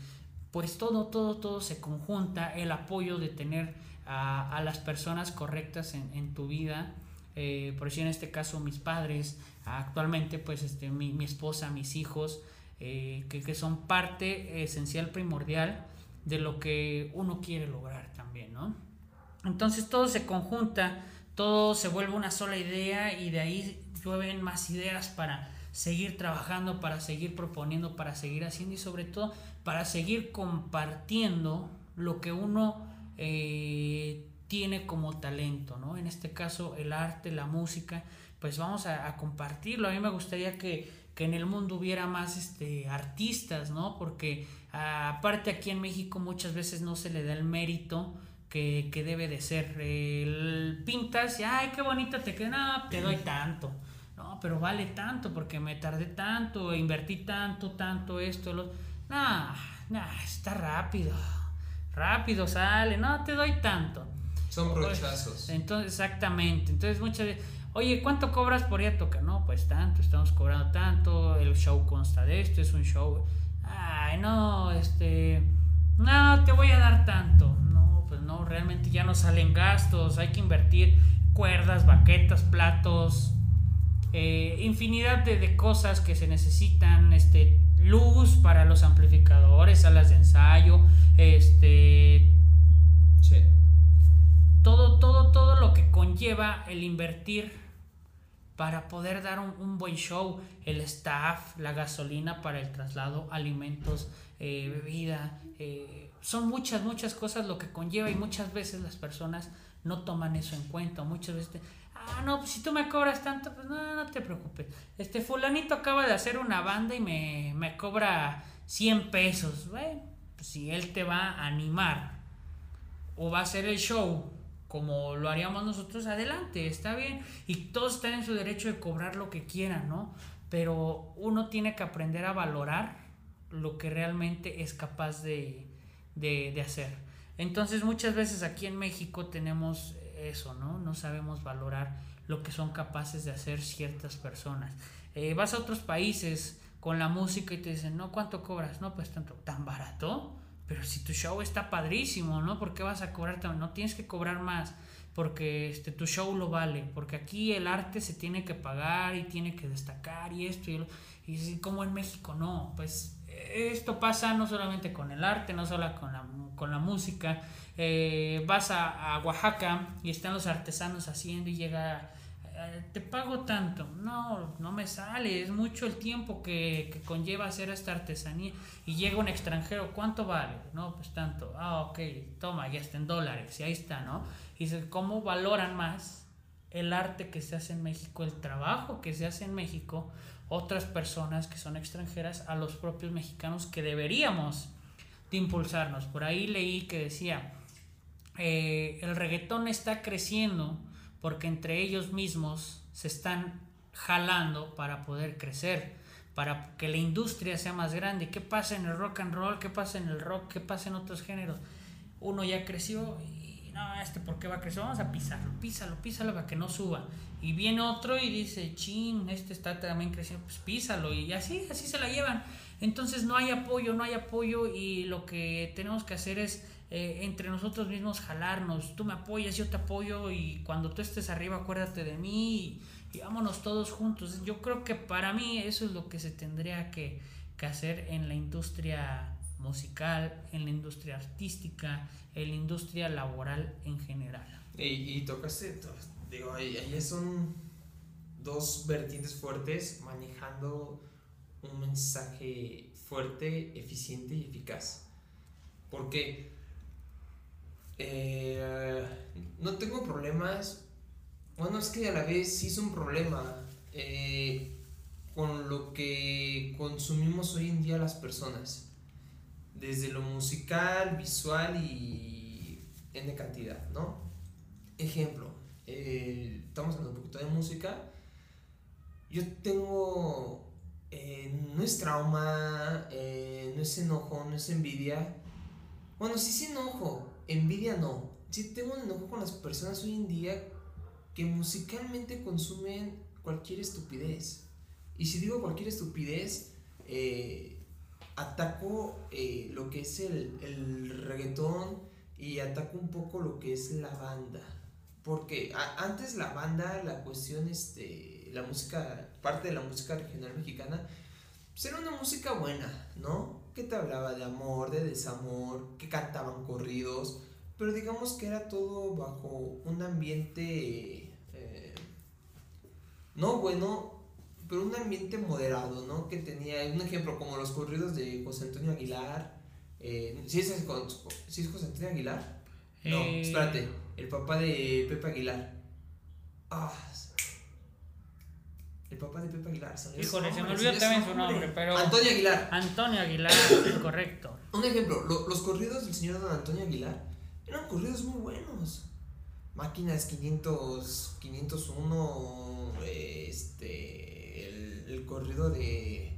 pues todo, todo, todo se conjunta. El apoyo de tener a, a las personas correctas en, en tu vida eh, por decir en este caso mis padres, actualmente pues este, mi, mi esposa, mis hijos, eh, que, que, son parte esencial, primordial de lo que uno quiere lograr también, ¿no? Entonces todo se conjunta, todo se vuelve una sola idea y de ahí llueven más ideas para seguir trabajando, para seguir proponiendo, para seguir haciendo y sobre todo para seguir compartiendo lo que uno eh, tiene como talento, ¿no? En este caso el arte, la música, pues vamos a, compartirlo. A mí me gustaría que, que, en el mundo hubiera más este, artistas, ¿no? Porque aparte aquí en México muchas veces no se le da el mérito que, que debe de ser. El pintas y, ay, qué bonita te queda, no, te doy tanto. No, pero vale tanto porque me tardé tanto, invertí tanto, tanto, esto, lo... No, no, está rápido. Rápido sale, no, te doy tanto. Son brochazos. Entonces, exactamente. Entonces, muchas veces, oye, ¿cuánto cobras por ir a tocar? No, pues tanto, estamos cobrando tanto, el show consta de esto, es un show. Ay, no, este, no, te voy a dar tanto. No, pues no, realmente ya no salen gastos, hay que invertir cuerdas, baquetas, platos, eh, infinidad de, de, cosas que se necesitan, este, luz para los amplificadores, salas de ensayo, este... Sí todo, todo, todo lo que conlleva el invertir para poder dar un, buen show, el staff, la gasolina para el traslado, alimentos, eh, bebida, eh, son muchas, muchas cosas lo que conlleva y muchas veces las personas no toman eso en cuenta, muchas veces, ah, no, pues si tú me cobras tanto, pues no, no te preocupes, este fulanito acaba de hacer una banda y me, me cobra 100 pesos, bueno, pues si él te va a animar o va a hacer el show como lo haríamos nosotros, adelante, está bien. Y todos están en su derecho de cobrar lo que quieran, ¿no? Pero uno tiene que aprender a valorar lo que realmente es capaz de, de, hacer. Entonces muchas veces aquí en México tenemos eso, ¿no? No sabemos valorar lo que son capaces de hacer ciertas personas. Eh, vas a otros países con la música y te dicen, no, ¿cuánto cobras? No, pues tanto, tan barato. Pero si tu show está padrísimo, ¿no? ¿Por qué vas a cobrar No tienes que cobrar más porque este, tu show lo vale. Porque aquí el arte se tiene que pagar y tiene que destacar y esto y, y como en México no. Pues esto pasa no solamente con el arte, no solo con la, con la música. Eh, vas a, Oaxaca y están los artesanos haciendo y llega eh, te pago tanto. No, no me sale, es mucho el tiempo que, que, conlleva hacer esta artesanía. Y llega un extranjero, ¿cuánto vale? No, pues tanto. Ah, ok, toma, ya está en dólares, y ahí está, ¿no? Y dices, ¿cómo valoran más el arte que se hace en México, el trabajo que se hace en México, otras personas que son extranjeras, a los propios mexicanos que deberíamos de impulsarnos? Por ahí leí que decía, eh, el reggaetón está creciendo porque entre ellos mismos se están jalando para poder crecer, para que la industria sea más grande. ¿Qué pasa en el rock and roll? ¿Qué pasa en el rock? ¿Qué pasa en otros géneros? Uno ya creció y no, este por qué va a crecer, vamos a pisarlo, písalo, písalo para que no suba. Y viene otro y dice, chin, este está también creciendo, pues písalo y así, así se la llevan. Entonces no hay apoyo, no hay apoyo y lo que tenemos que hacer es eh, entre nosotros mismos jalarnos, tú me apoyas, yo te apoyo y cuando tú estés arriba acuérdate de mí y, vámonos todos juntos. Yo creo que para mí eso es lo que se tendría que, hacer en la industria musical, en la industria artística, en la industria laboral en general. Y, y tocaste, digo, ahí son dos vertientes fuertes manejando un mensaje fuerte, eficiente y eficaz. Porque eh, no tengo problemas. Bueno, es que a la vez sí es un problema eh, con lo que consumimos hoy en día las personas. Desde lo musical, visual y en cantidad, ¿no? Ejemplo, eh, estamos hablando un poquito de música. Yo tengo. no es trauma, no es enojo, no es envidia. Bueno, sí es enojo, envidia no. Sí tengo un enojo con las personas hoy en día que musicalmente consumen cualquier estupidez. Y si digo cualquier estupidez, eh, ataco eh, lo que es el, reggaetón y ataco un poco lo que es la banda. Porque antes la banda, la cuestión, este, la música, parte de la música regional mexicana, pues era una música buena, ¿no? Que te hablaba de amor, de desamor, que cantaban corridos, pero digamos que era todo bajo un ambiente, eh, no bueno, pero un ambiente moderado, ¿no? Que tenía un ejemplo como los corridos de José Antonio Aguilar. Eh, ¿sí, es, José Antonio Aguilar? No, eh, espérate, el papá de Pepe Aguilar. Ah, el papá de Pepe Aguilar. Híjole, se me olvidó también su nombre, pero. Antonio Aguilar. Antonio Aguilar, correcto. Un ejemplo, los corridos del señor don Antonio Aguilar eran corridos muy buenos. Máquinas 500, 501, este, el, el corrido de...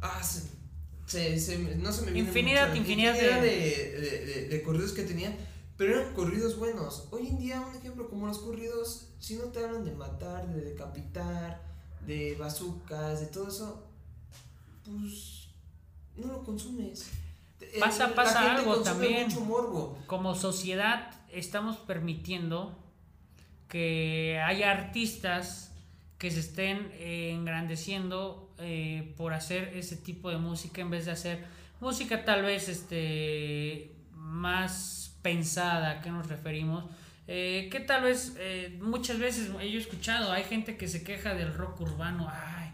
Ah, se, se, no se me viene Infinidad, mucho, infinidad, infinidad de... De, de, de, corridos que tenían, pero eran corridos buenos. Hoy en día, un ejemplo como los corridos, si no te hablan de matar, de decapitar, de bazucas, de todo eso, pues no lo consumes. Pasa, pasa algo también. Como sociedad estamos permitiendo que haya artistas que se estén eh, engrandeciendo eh, por hacer ese tipo de música en vez de hacer música tal vez este más pensada que nos referimos eh, que tal vez muchas veces yo he escuchado hay gente que se queja del rock urbano ay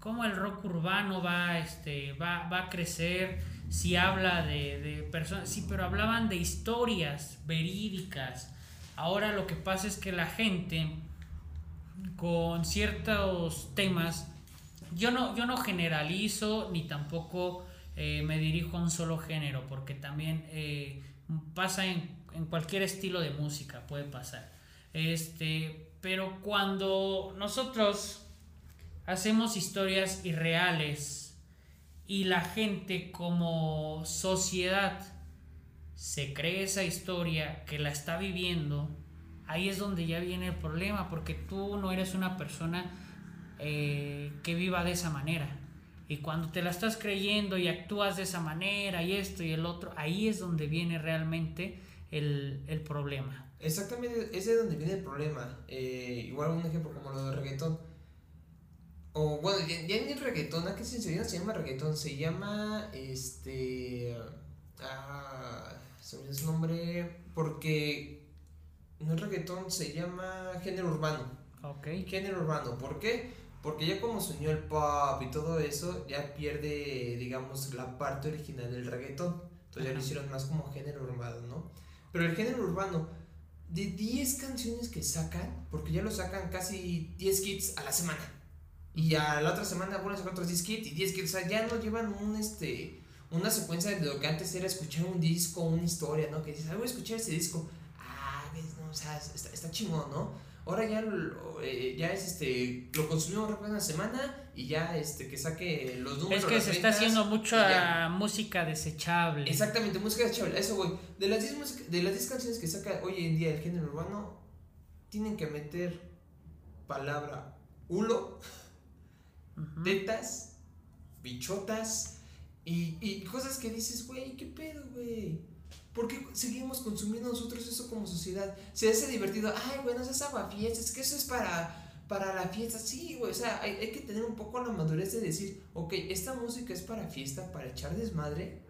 cómo el rock urbano va este va, va a crecer si habla de, personas, sí, pero hablaban de historias verídicas. Ahora lo que pasa es que la gente con ciertos temas, yo no, yo no generalizo ni tampoco eh, me dirijo a un solo género, porque también eh, pasa en, en, cualquier estilo de música, puede pasar. Este, pero cuando nosotros hacemos historias irreales, y la gente como sociedad se cree esa historia que la está viviendo, ahí es donde ya viene el problema, porque tú no eres una persona eh, que viva de esa manera. Y cuando te la estás creyendo y actúas de esa manera y esto y el otro, ahí es donde viene realmente el, el problema. Exactamente, ese es donde viene el problema. Eh, igual un ejemplo como lo de reggaetón o bueno, ya, ya ni reggaetón, ¿a qué se llama reggaetón? Se llama este. Ah, se me su nombre. Porque no es reggaetón, se llama género urbano. Ok. Género urbano, ¿por qué? Porque ya como se unió el pop y todo eso, ya pierde, digamos, la parte original del reggaetón. Entonces ya lo hicieron más como género urbano, ¿no? Pero el género urbano, de 10 canciones que sacan, porque ya lo sacan casi 10 kits a la semana. Y a la otra semana vuelven a sacar otros 10 kits y 10 kits. O sea, ya no llevan un, este, una secuencia de lo que antes era escuchar un disco, una historia, ¿no? Que dices, ah, voy a escuchar ese disco. Ah, ves, no, o sea, está, está chingón, ¿no? Ahora ya, lo, eh, ya es este, lo consumimos rápido una semana y ya este, que saque los números. Es que se está haciendo mucha música desechable. Exactamente, música de chaval, a eso voy. De las 10 música- de las 10 canciones que saca hoy en día el género urbano, tienen que meter palabra hulo, Ujú. tetas, bichotas y, y cosas que dices, güey, ¿qué pedo, güey? ¿Por qué seguimos consumiendo nosotros eso como sociedad? Se hace divertido, ay, güey, no seas aguafiestas, es que eso es para, para la fiesta. Sí, güey, o sea, hay, hay que tener un poco la madurez de decir, ok, esta música es para fiesta, para echar desmadre,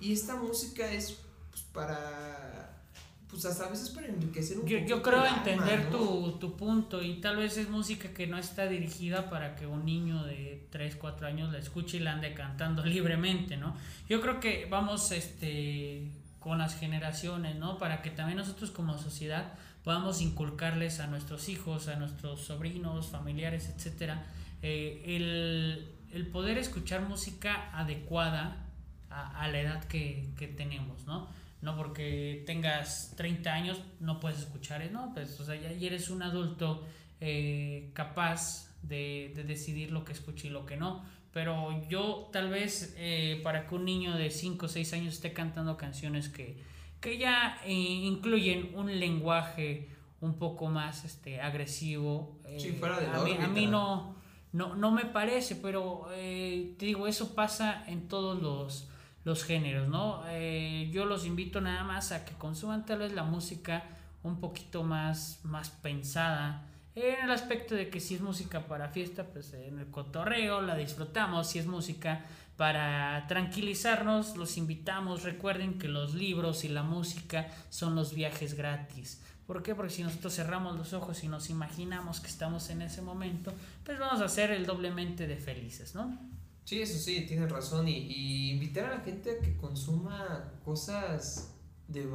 y esta música es pues, para, pues hasta a veces para enriquecer un Yo, poco yo creo entender tu, tu punto y tal vez es música que no está dirigida para que un niño de 3, 4 años la escuche y la ande cantando libremente, ¿no? Yo creo que vamos este, con las generaciones, ¿no? Para que también nosotros como sociedad podamos inculcarles a nuestros hijos, a nuestros sobrinos, familiares, etcétera, eh, el, el poder escuchar música adecuada a, la edad que, que tenemos, ¿no? No porque tengas 30 años no puedes escuchar, ¿eh? no, pues o sea, ya eres un adulto eh, capaz de, de decidir lo que escucha y lo que no. Pero yo tal vez eh, para que un niño de 5 o 6 años esté cantando canciones que, que ya eh, incluyen un lenguaje un poco más este, agresivo, eh, Sí, fuera de la a, mí, a mí no, no, no me parece, pero eh, te digo, eso pasa en todos los, los géneros, ¿no? Eh, yo los invito nada más a que consuman tal vez la música un poquito más, más pensada. En el aspecto de que si es música para fiesta, pues en el cotorreo la disfrutamos. Si es música para tranquilizarnos, los invitamos. Recuerden que los libros y la música son los viajes gratis. ¿Por qué? Porque si nosotros cerramos los ojos y nos imaginamos que estamos en ese momento, pues vamos a ser el doblemente de felices, ¿no? Sí, eso sí, tienes razón. Y, y invitar a la gente a que consuma cosas de,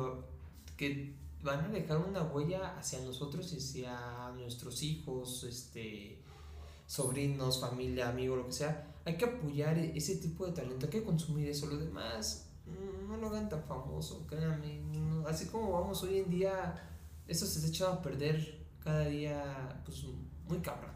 que van a dejar una huella hacia nosotros y hacia nuestros hijos, este, sobrinos, familia, amigos, lo que sea. Hay que apoyar e- ese tipo de talento, hay que consumir eso. Lo demás, mm, no lo hagan tan famoso, créanme. no. Así como vamos hoy en día, eso se está echando a perder cada día, pues muy cabrón.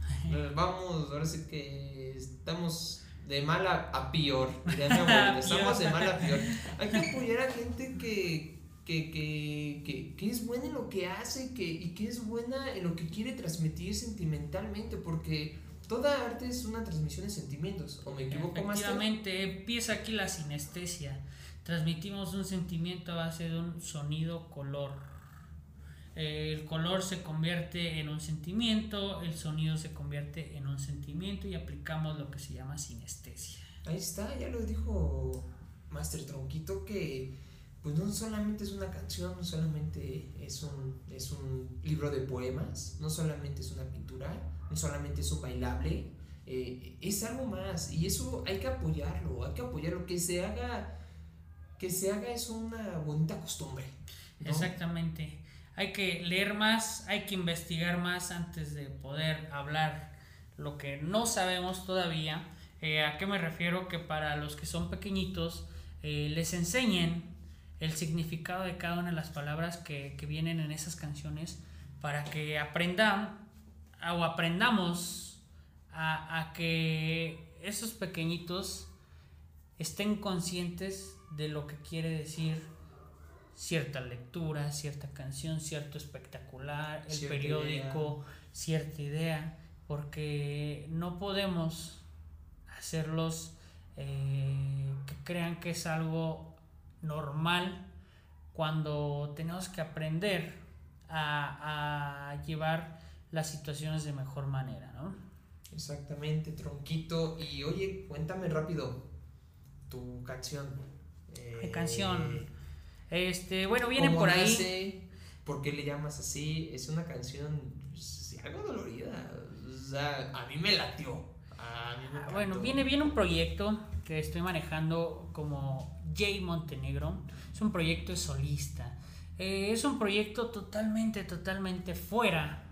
Vamos, ahora sí que estamos de mal a, a peor. mi abuelita, estamos de mal a peor. Hay que apoyar a gente que, que, que, que, que es buena en lo que hace que, y que es buena en lo que quiere transmitir sentimentalmente, porque toda arte es una transmisión de sentimientos. ¿O me equivoco más? Efectivamente, empieza aquí la sinestesia. Transmitimos un sentimiento a base de un sonido color. El color se convierte en un sentimiento, el sonido se convierte en un sentimiento y aplicamos lo que se llama sinestesia. Ahí está, ya lo dijo Master Tronquito que pues no solamente es una canción, no solamente es un, es un libro de poemas, no solamente es una pintura, no solamente es un bailable, eh, es algo más y eso hay que apoyarlo, hay que apoyarlo, que se haga, que se haga es una bonita costumbre. Exactamente. Hay que leer más, hay que investigar más antes de poder hablar lo que no sabemos todavía. Eh, ¿A qué me refiero? Que para los que son pequeñitos eh, les enseñen el significado de cada una de las palabras que, que vienen en esas canciones para que aprendan o aprendamos a, a que esos pequeñitos estén conscientes de lo que quiere decir cierta lectura, cierta canción, cierto espectacular, el Cierta periódico, cierta idea, porque no podemos hacerlos eh, que crean que es algo normal cuando tenemos que aprender a, a llevar las situaciones de mejor manera, ¿no? Exactamente, Tronquito. Y oye, cuéntame rápido tu canción. Eh, canción. Este, bueno, vienen ¿Cómo por ahí. nace? ¿Por qué le llamas así? Es una canción, pues, algo dolorida. O sea, a mí me latió. A mí me Ah, Bueno, viene, viene un proyecto estoy manejando como Jay Montenegro. Es un proyecto solista. Eh, es un proyecto totalmente, totalmente fuera.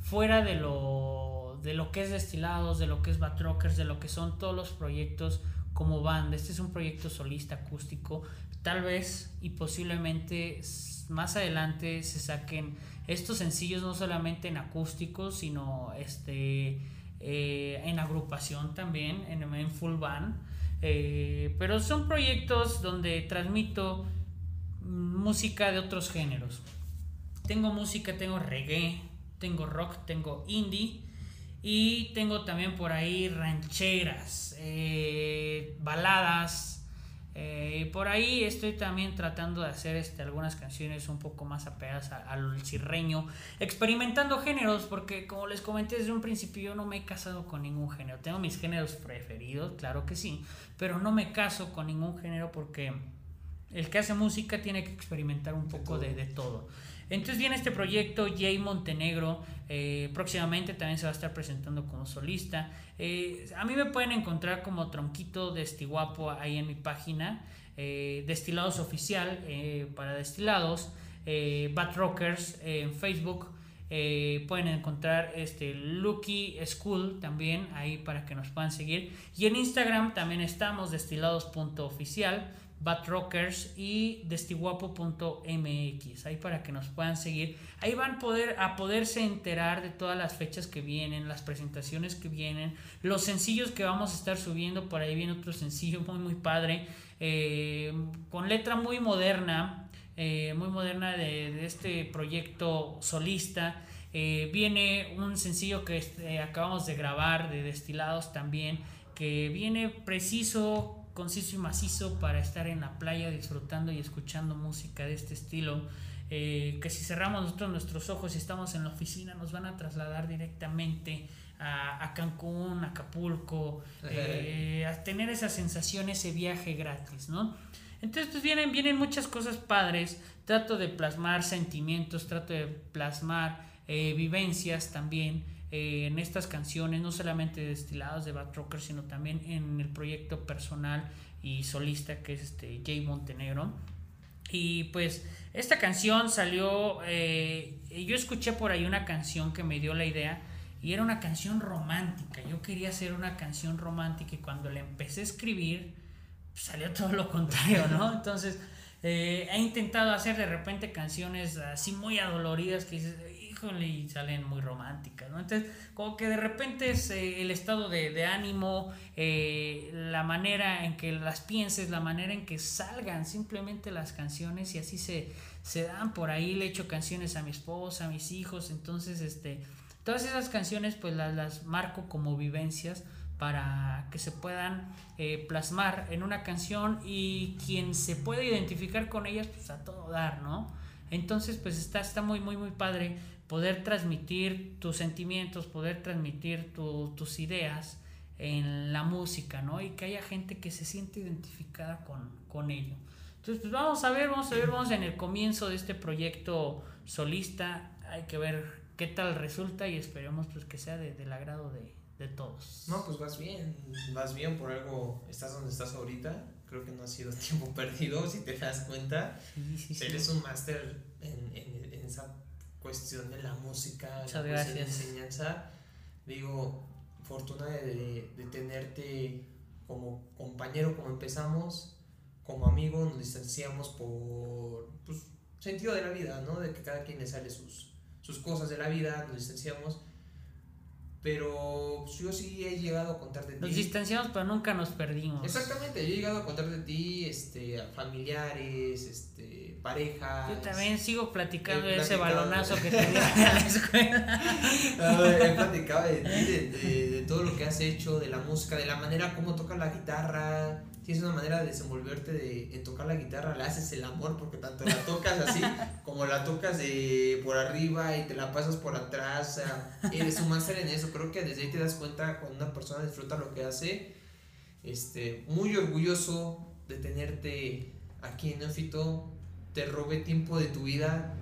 Fuera de lo, de lo que es Destilados, de lo que es Batrockers, de lo que son todos los proyectos como banda. Este es un proyecto solista acústico. Tal vez y posiblemente más adelante se saquen estos sencillos no solamente en acústico, sino este eh, en agrupación también, en full band. Eh, pero son proyectos donde transmito música de otros géneros. Tengo música, tengo reggae, tengo rock, tengo indie y tengo también por ahí rancheras, eh, baladas. Eh, por ahí estoy también tratando de hacer este, algunas canciones un poco más apegadas al cirreño, experimentando géneros, porque como les comenté desde un principio, yo no me he casado con ningún género. Tengo mis géneros preferidos, claro que sí, pero no me caso con ningún género porque el que hace música tiene que experimentar un poco de, de todo. Entonces viene este proyecto, Jay Montenegro, eh, próximamente también se va a estar presentando como solista. Eh, a mí me pueden encontrar como Tronquito de Estiguapo ahí en mi página, eh, Destilados Oficial para Destilados, Bad Rockers en Facebook. pueden encontrar este Lucky School también ahí para que nos puedan seguir. Y en Instagram también estamos destilados.oficial. Batrockers y destiguapo.mx ahí para que nos puedan seguir. Ahí van poder, a poderse enterar de todas las fechas que vienen las presentaciones que vienen los sencillos que vamos a estar subiendo. Por ahí viene otro sencillo muy muy padre eh, con letra muy moderna eh, muy moderna de, este proyecto solista. Eh, viene un sencillo que acabamos de grabar de destilados también que viene preciso conciso y macizo para estar en la playa disfrutando y escuchando música de este estilo. Eh, que si cerramos nosotros nuestros ojos y estamos en la oficina, nos van a trasladar directamente a, a Cancún, a Acapulco, eh, a tener esa sensación, ese viaje gratis, ¿no? Entonces, pues vienen, vienen muchas cosas padres. Trato de plasmar sentimientos, trato de plasmar eh, vivencias también eh, en estas canciones, no solamente de destilados de Bad Rocker, sino también en el proyecto personal y solista que es este Jay Montenegro. Y pues esta canción salió, eh, yo escuché por ahí una canción que me dio la idea y era una canción romántica. Yo quería hacer una canción romántica y cuando la empecé a escribir pues, salió todo lo contrario, ¿no? Entonces eh, he intentado hacer de repente canciones así muy adoloridas que dices, y salen muy románticas, ¿no? Entonces, como que de repente es eh, el estado de, de ánimo, eh, la manera en que las pienses, la manera en que salgan simplemente las canciones y así se, se dan por ahí. Le echo canciones a mi esposa, a mis hijos, entonces, este, todas esas canciones pues las, las marco como vivencias para que se puedan eh, plasmar en una canción y quien se pueda identificar con ellas pues a todo dar, ¿no? Entonces pues está, está muy muy muy padre poder transmitir tus sentimientos, poder transmitir tu, tus ideas en la música, ¿no? Y que haya gente que se siente identificada con, con ello. Entonces pues vamos a ver, vamos a ver, vamos en el comienzo de este proyecto solista, hay que ver qué tal resulta y esperemos pues que sea de, del agrado de, de todos. No, pues vas bien, vas bien, por algo estás donde estás ahorita. Creo que no ha sido tiempo perdido, si te das cuenta. Sí, sí, sí. Eres un máster en, en, en esa cuestión de la música, Muchas la cuestión de gracias. enseñanza. Digo, fortuna de, de tenerte como compañero, como empezamos, como amigo, nos distanciamos por pues, sentido de la vida, ¿no? De que cada quien le sale sus, sus cosas de la vida, nos distanciamos. Pero pues, yo sí he llegado a contar de ti. Nos distanciamos, pero nunca nos perdimos. Exactamente, yo he llegado a contar de ti, este, a familiares, este, parejas. Yo también sigo platicando He de ese balonazo que te dieron en la escuela. Ah, he platicado de ti, de, de- de todo lo que has hecho, de la música, de la manera como tocas la guitarra. Tienes una manera de desenvolverte de, en tocar la guitarra, le haces el amor porque tanto la tocas así como la tocas de por arriba y te la pasas por atrás. Eres un máster en eso. Creo que desde ahí te das cuenta cuando una persona disfruta lo que hace. Este, muy orgulloso de tenerte aquí en Neofito. Te robé tiempo de tu vida,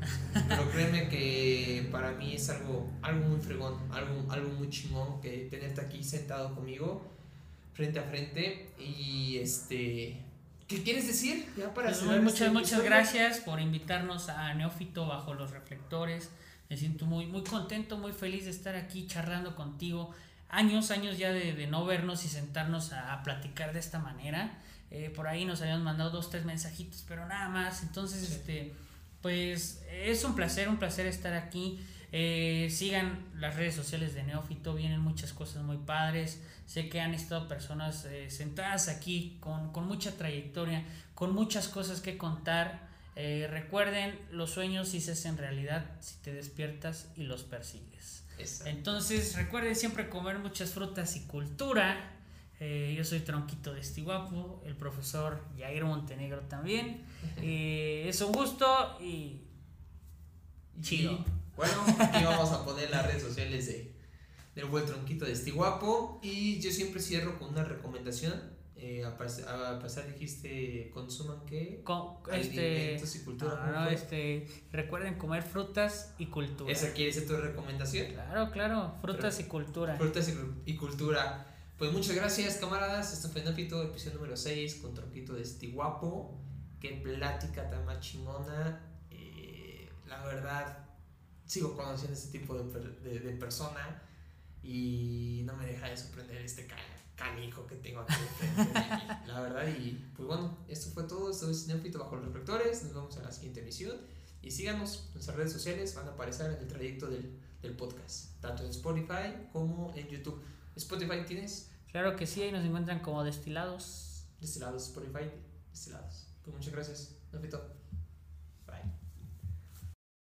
pero créeme que para mí es algo, algo muy fregón, algo, algo muy chingón que tenerte aquí sentado conmigo, frente a frente. Y este. ¿Qué quieres decir? Ya para pues muchas, este muchas gracias por invitarnos a Neófito bajo los reflectores. Me siento muy, muy contento, muy feliz de estar aquí charlando contigo. Años, años ya de, de no vernos y sentarnos a, a platicar de esta manera. Eh, por ahí nos habían mandado dos, tres mensajitos, pero nada más. Entonces, este, pues es un placer, un placer estar aquí. Eh, sigan las redes sociales de Neófito, vienen muchas cosas muy padres. Sé que han estado personas eh, sentadas aquí con, con, mucha trayectoria, con muchas cosas que contar. recuerden, los sueños se hacen realidad si te despiertas y los persigues. Entonces, recuerden siempre comer muchas frutas y cultura. Eh, yo soy Tronquito de Estiguapo, el profesor Jair Montenegro también. Eh, es un gusto y chido. bueno, aquí vamos a poner las redes sociales de, del buen Tronquito de Estiguapo. Y yo siempre cierro con una recomendación. Eh, a, pasar, dijiste, consuman qué? Con, este, y cultura. Ah, este, recuerden comer frutas y cultura. ¿Esa quiere ser tu recomendación? Claro, claro, frutas y cultura. Frutas y cultura. Pues muchas gracias, camaradas. Esto fue Nafito, episodio número 6 con Tronquito de este guapo. Qué plática tan más chingona. Eh, la verdad, sigo conociendo este tipo de, de, persona y no me deja de sorprender este canijo que tengo aquí frente La verdad, y pues bueno, esto fue todo. Esto es Neofito bajo los reflectores. Nos vemos en la siguiente emisión. Y síganos nuestras redes sociales, van a aparecer en el trayecto del, del podcast, tanto en Spotify como en YouTube. Spotify tienes. Claro que sí, ahí nos encuentran como destilados. Destilados, Spotify, destilados. Pues muchas gracias. Nos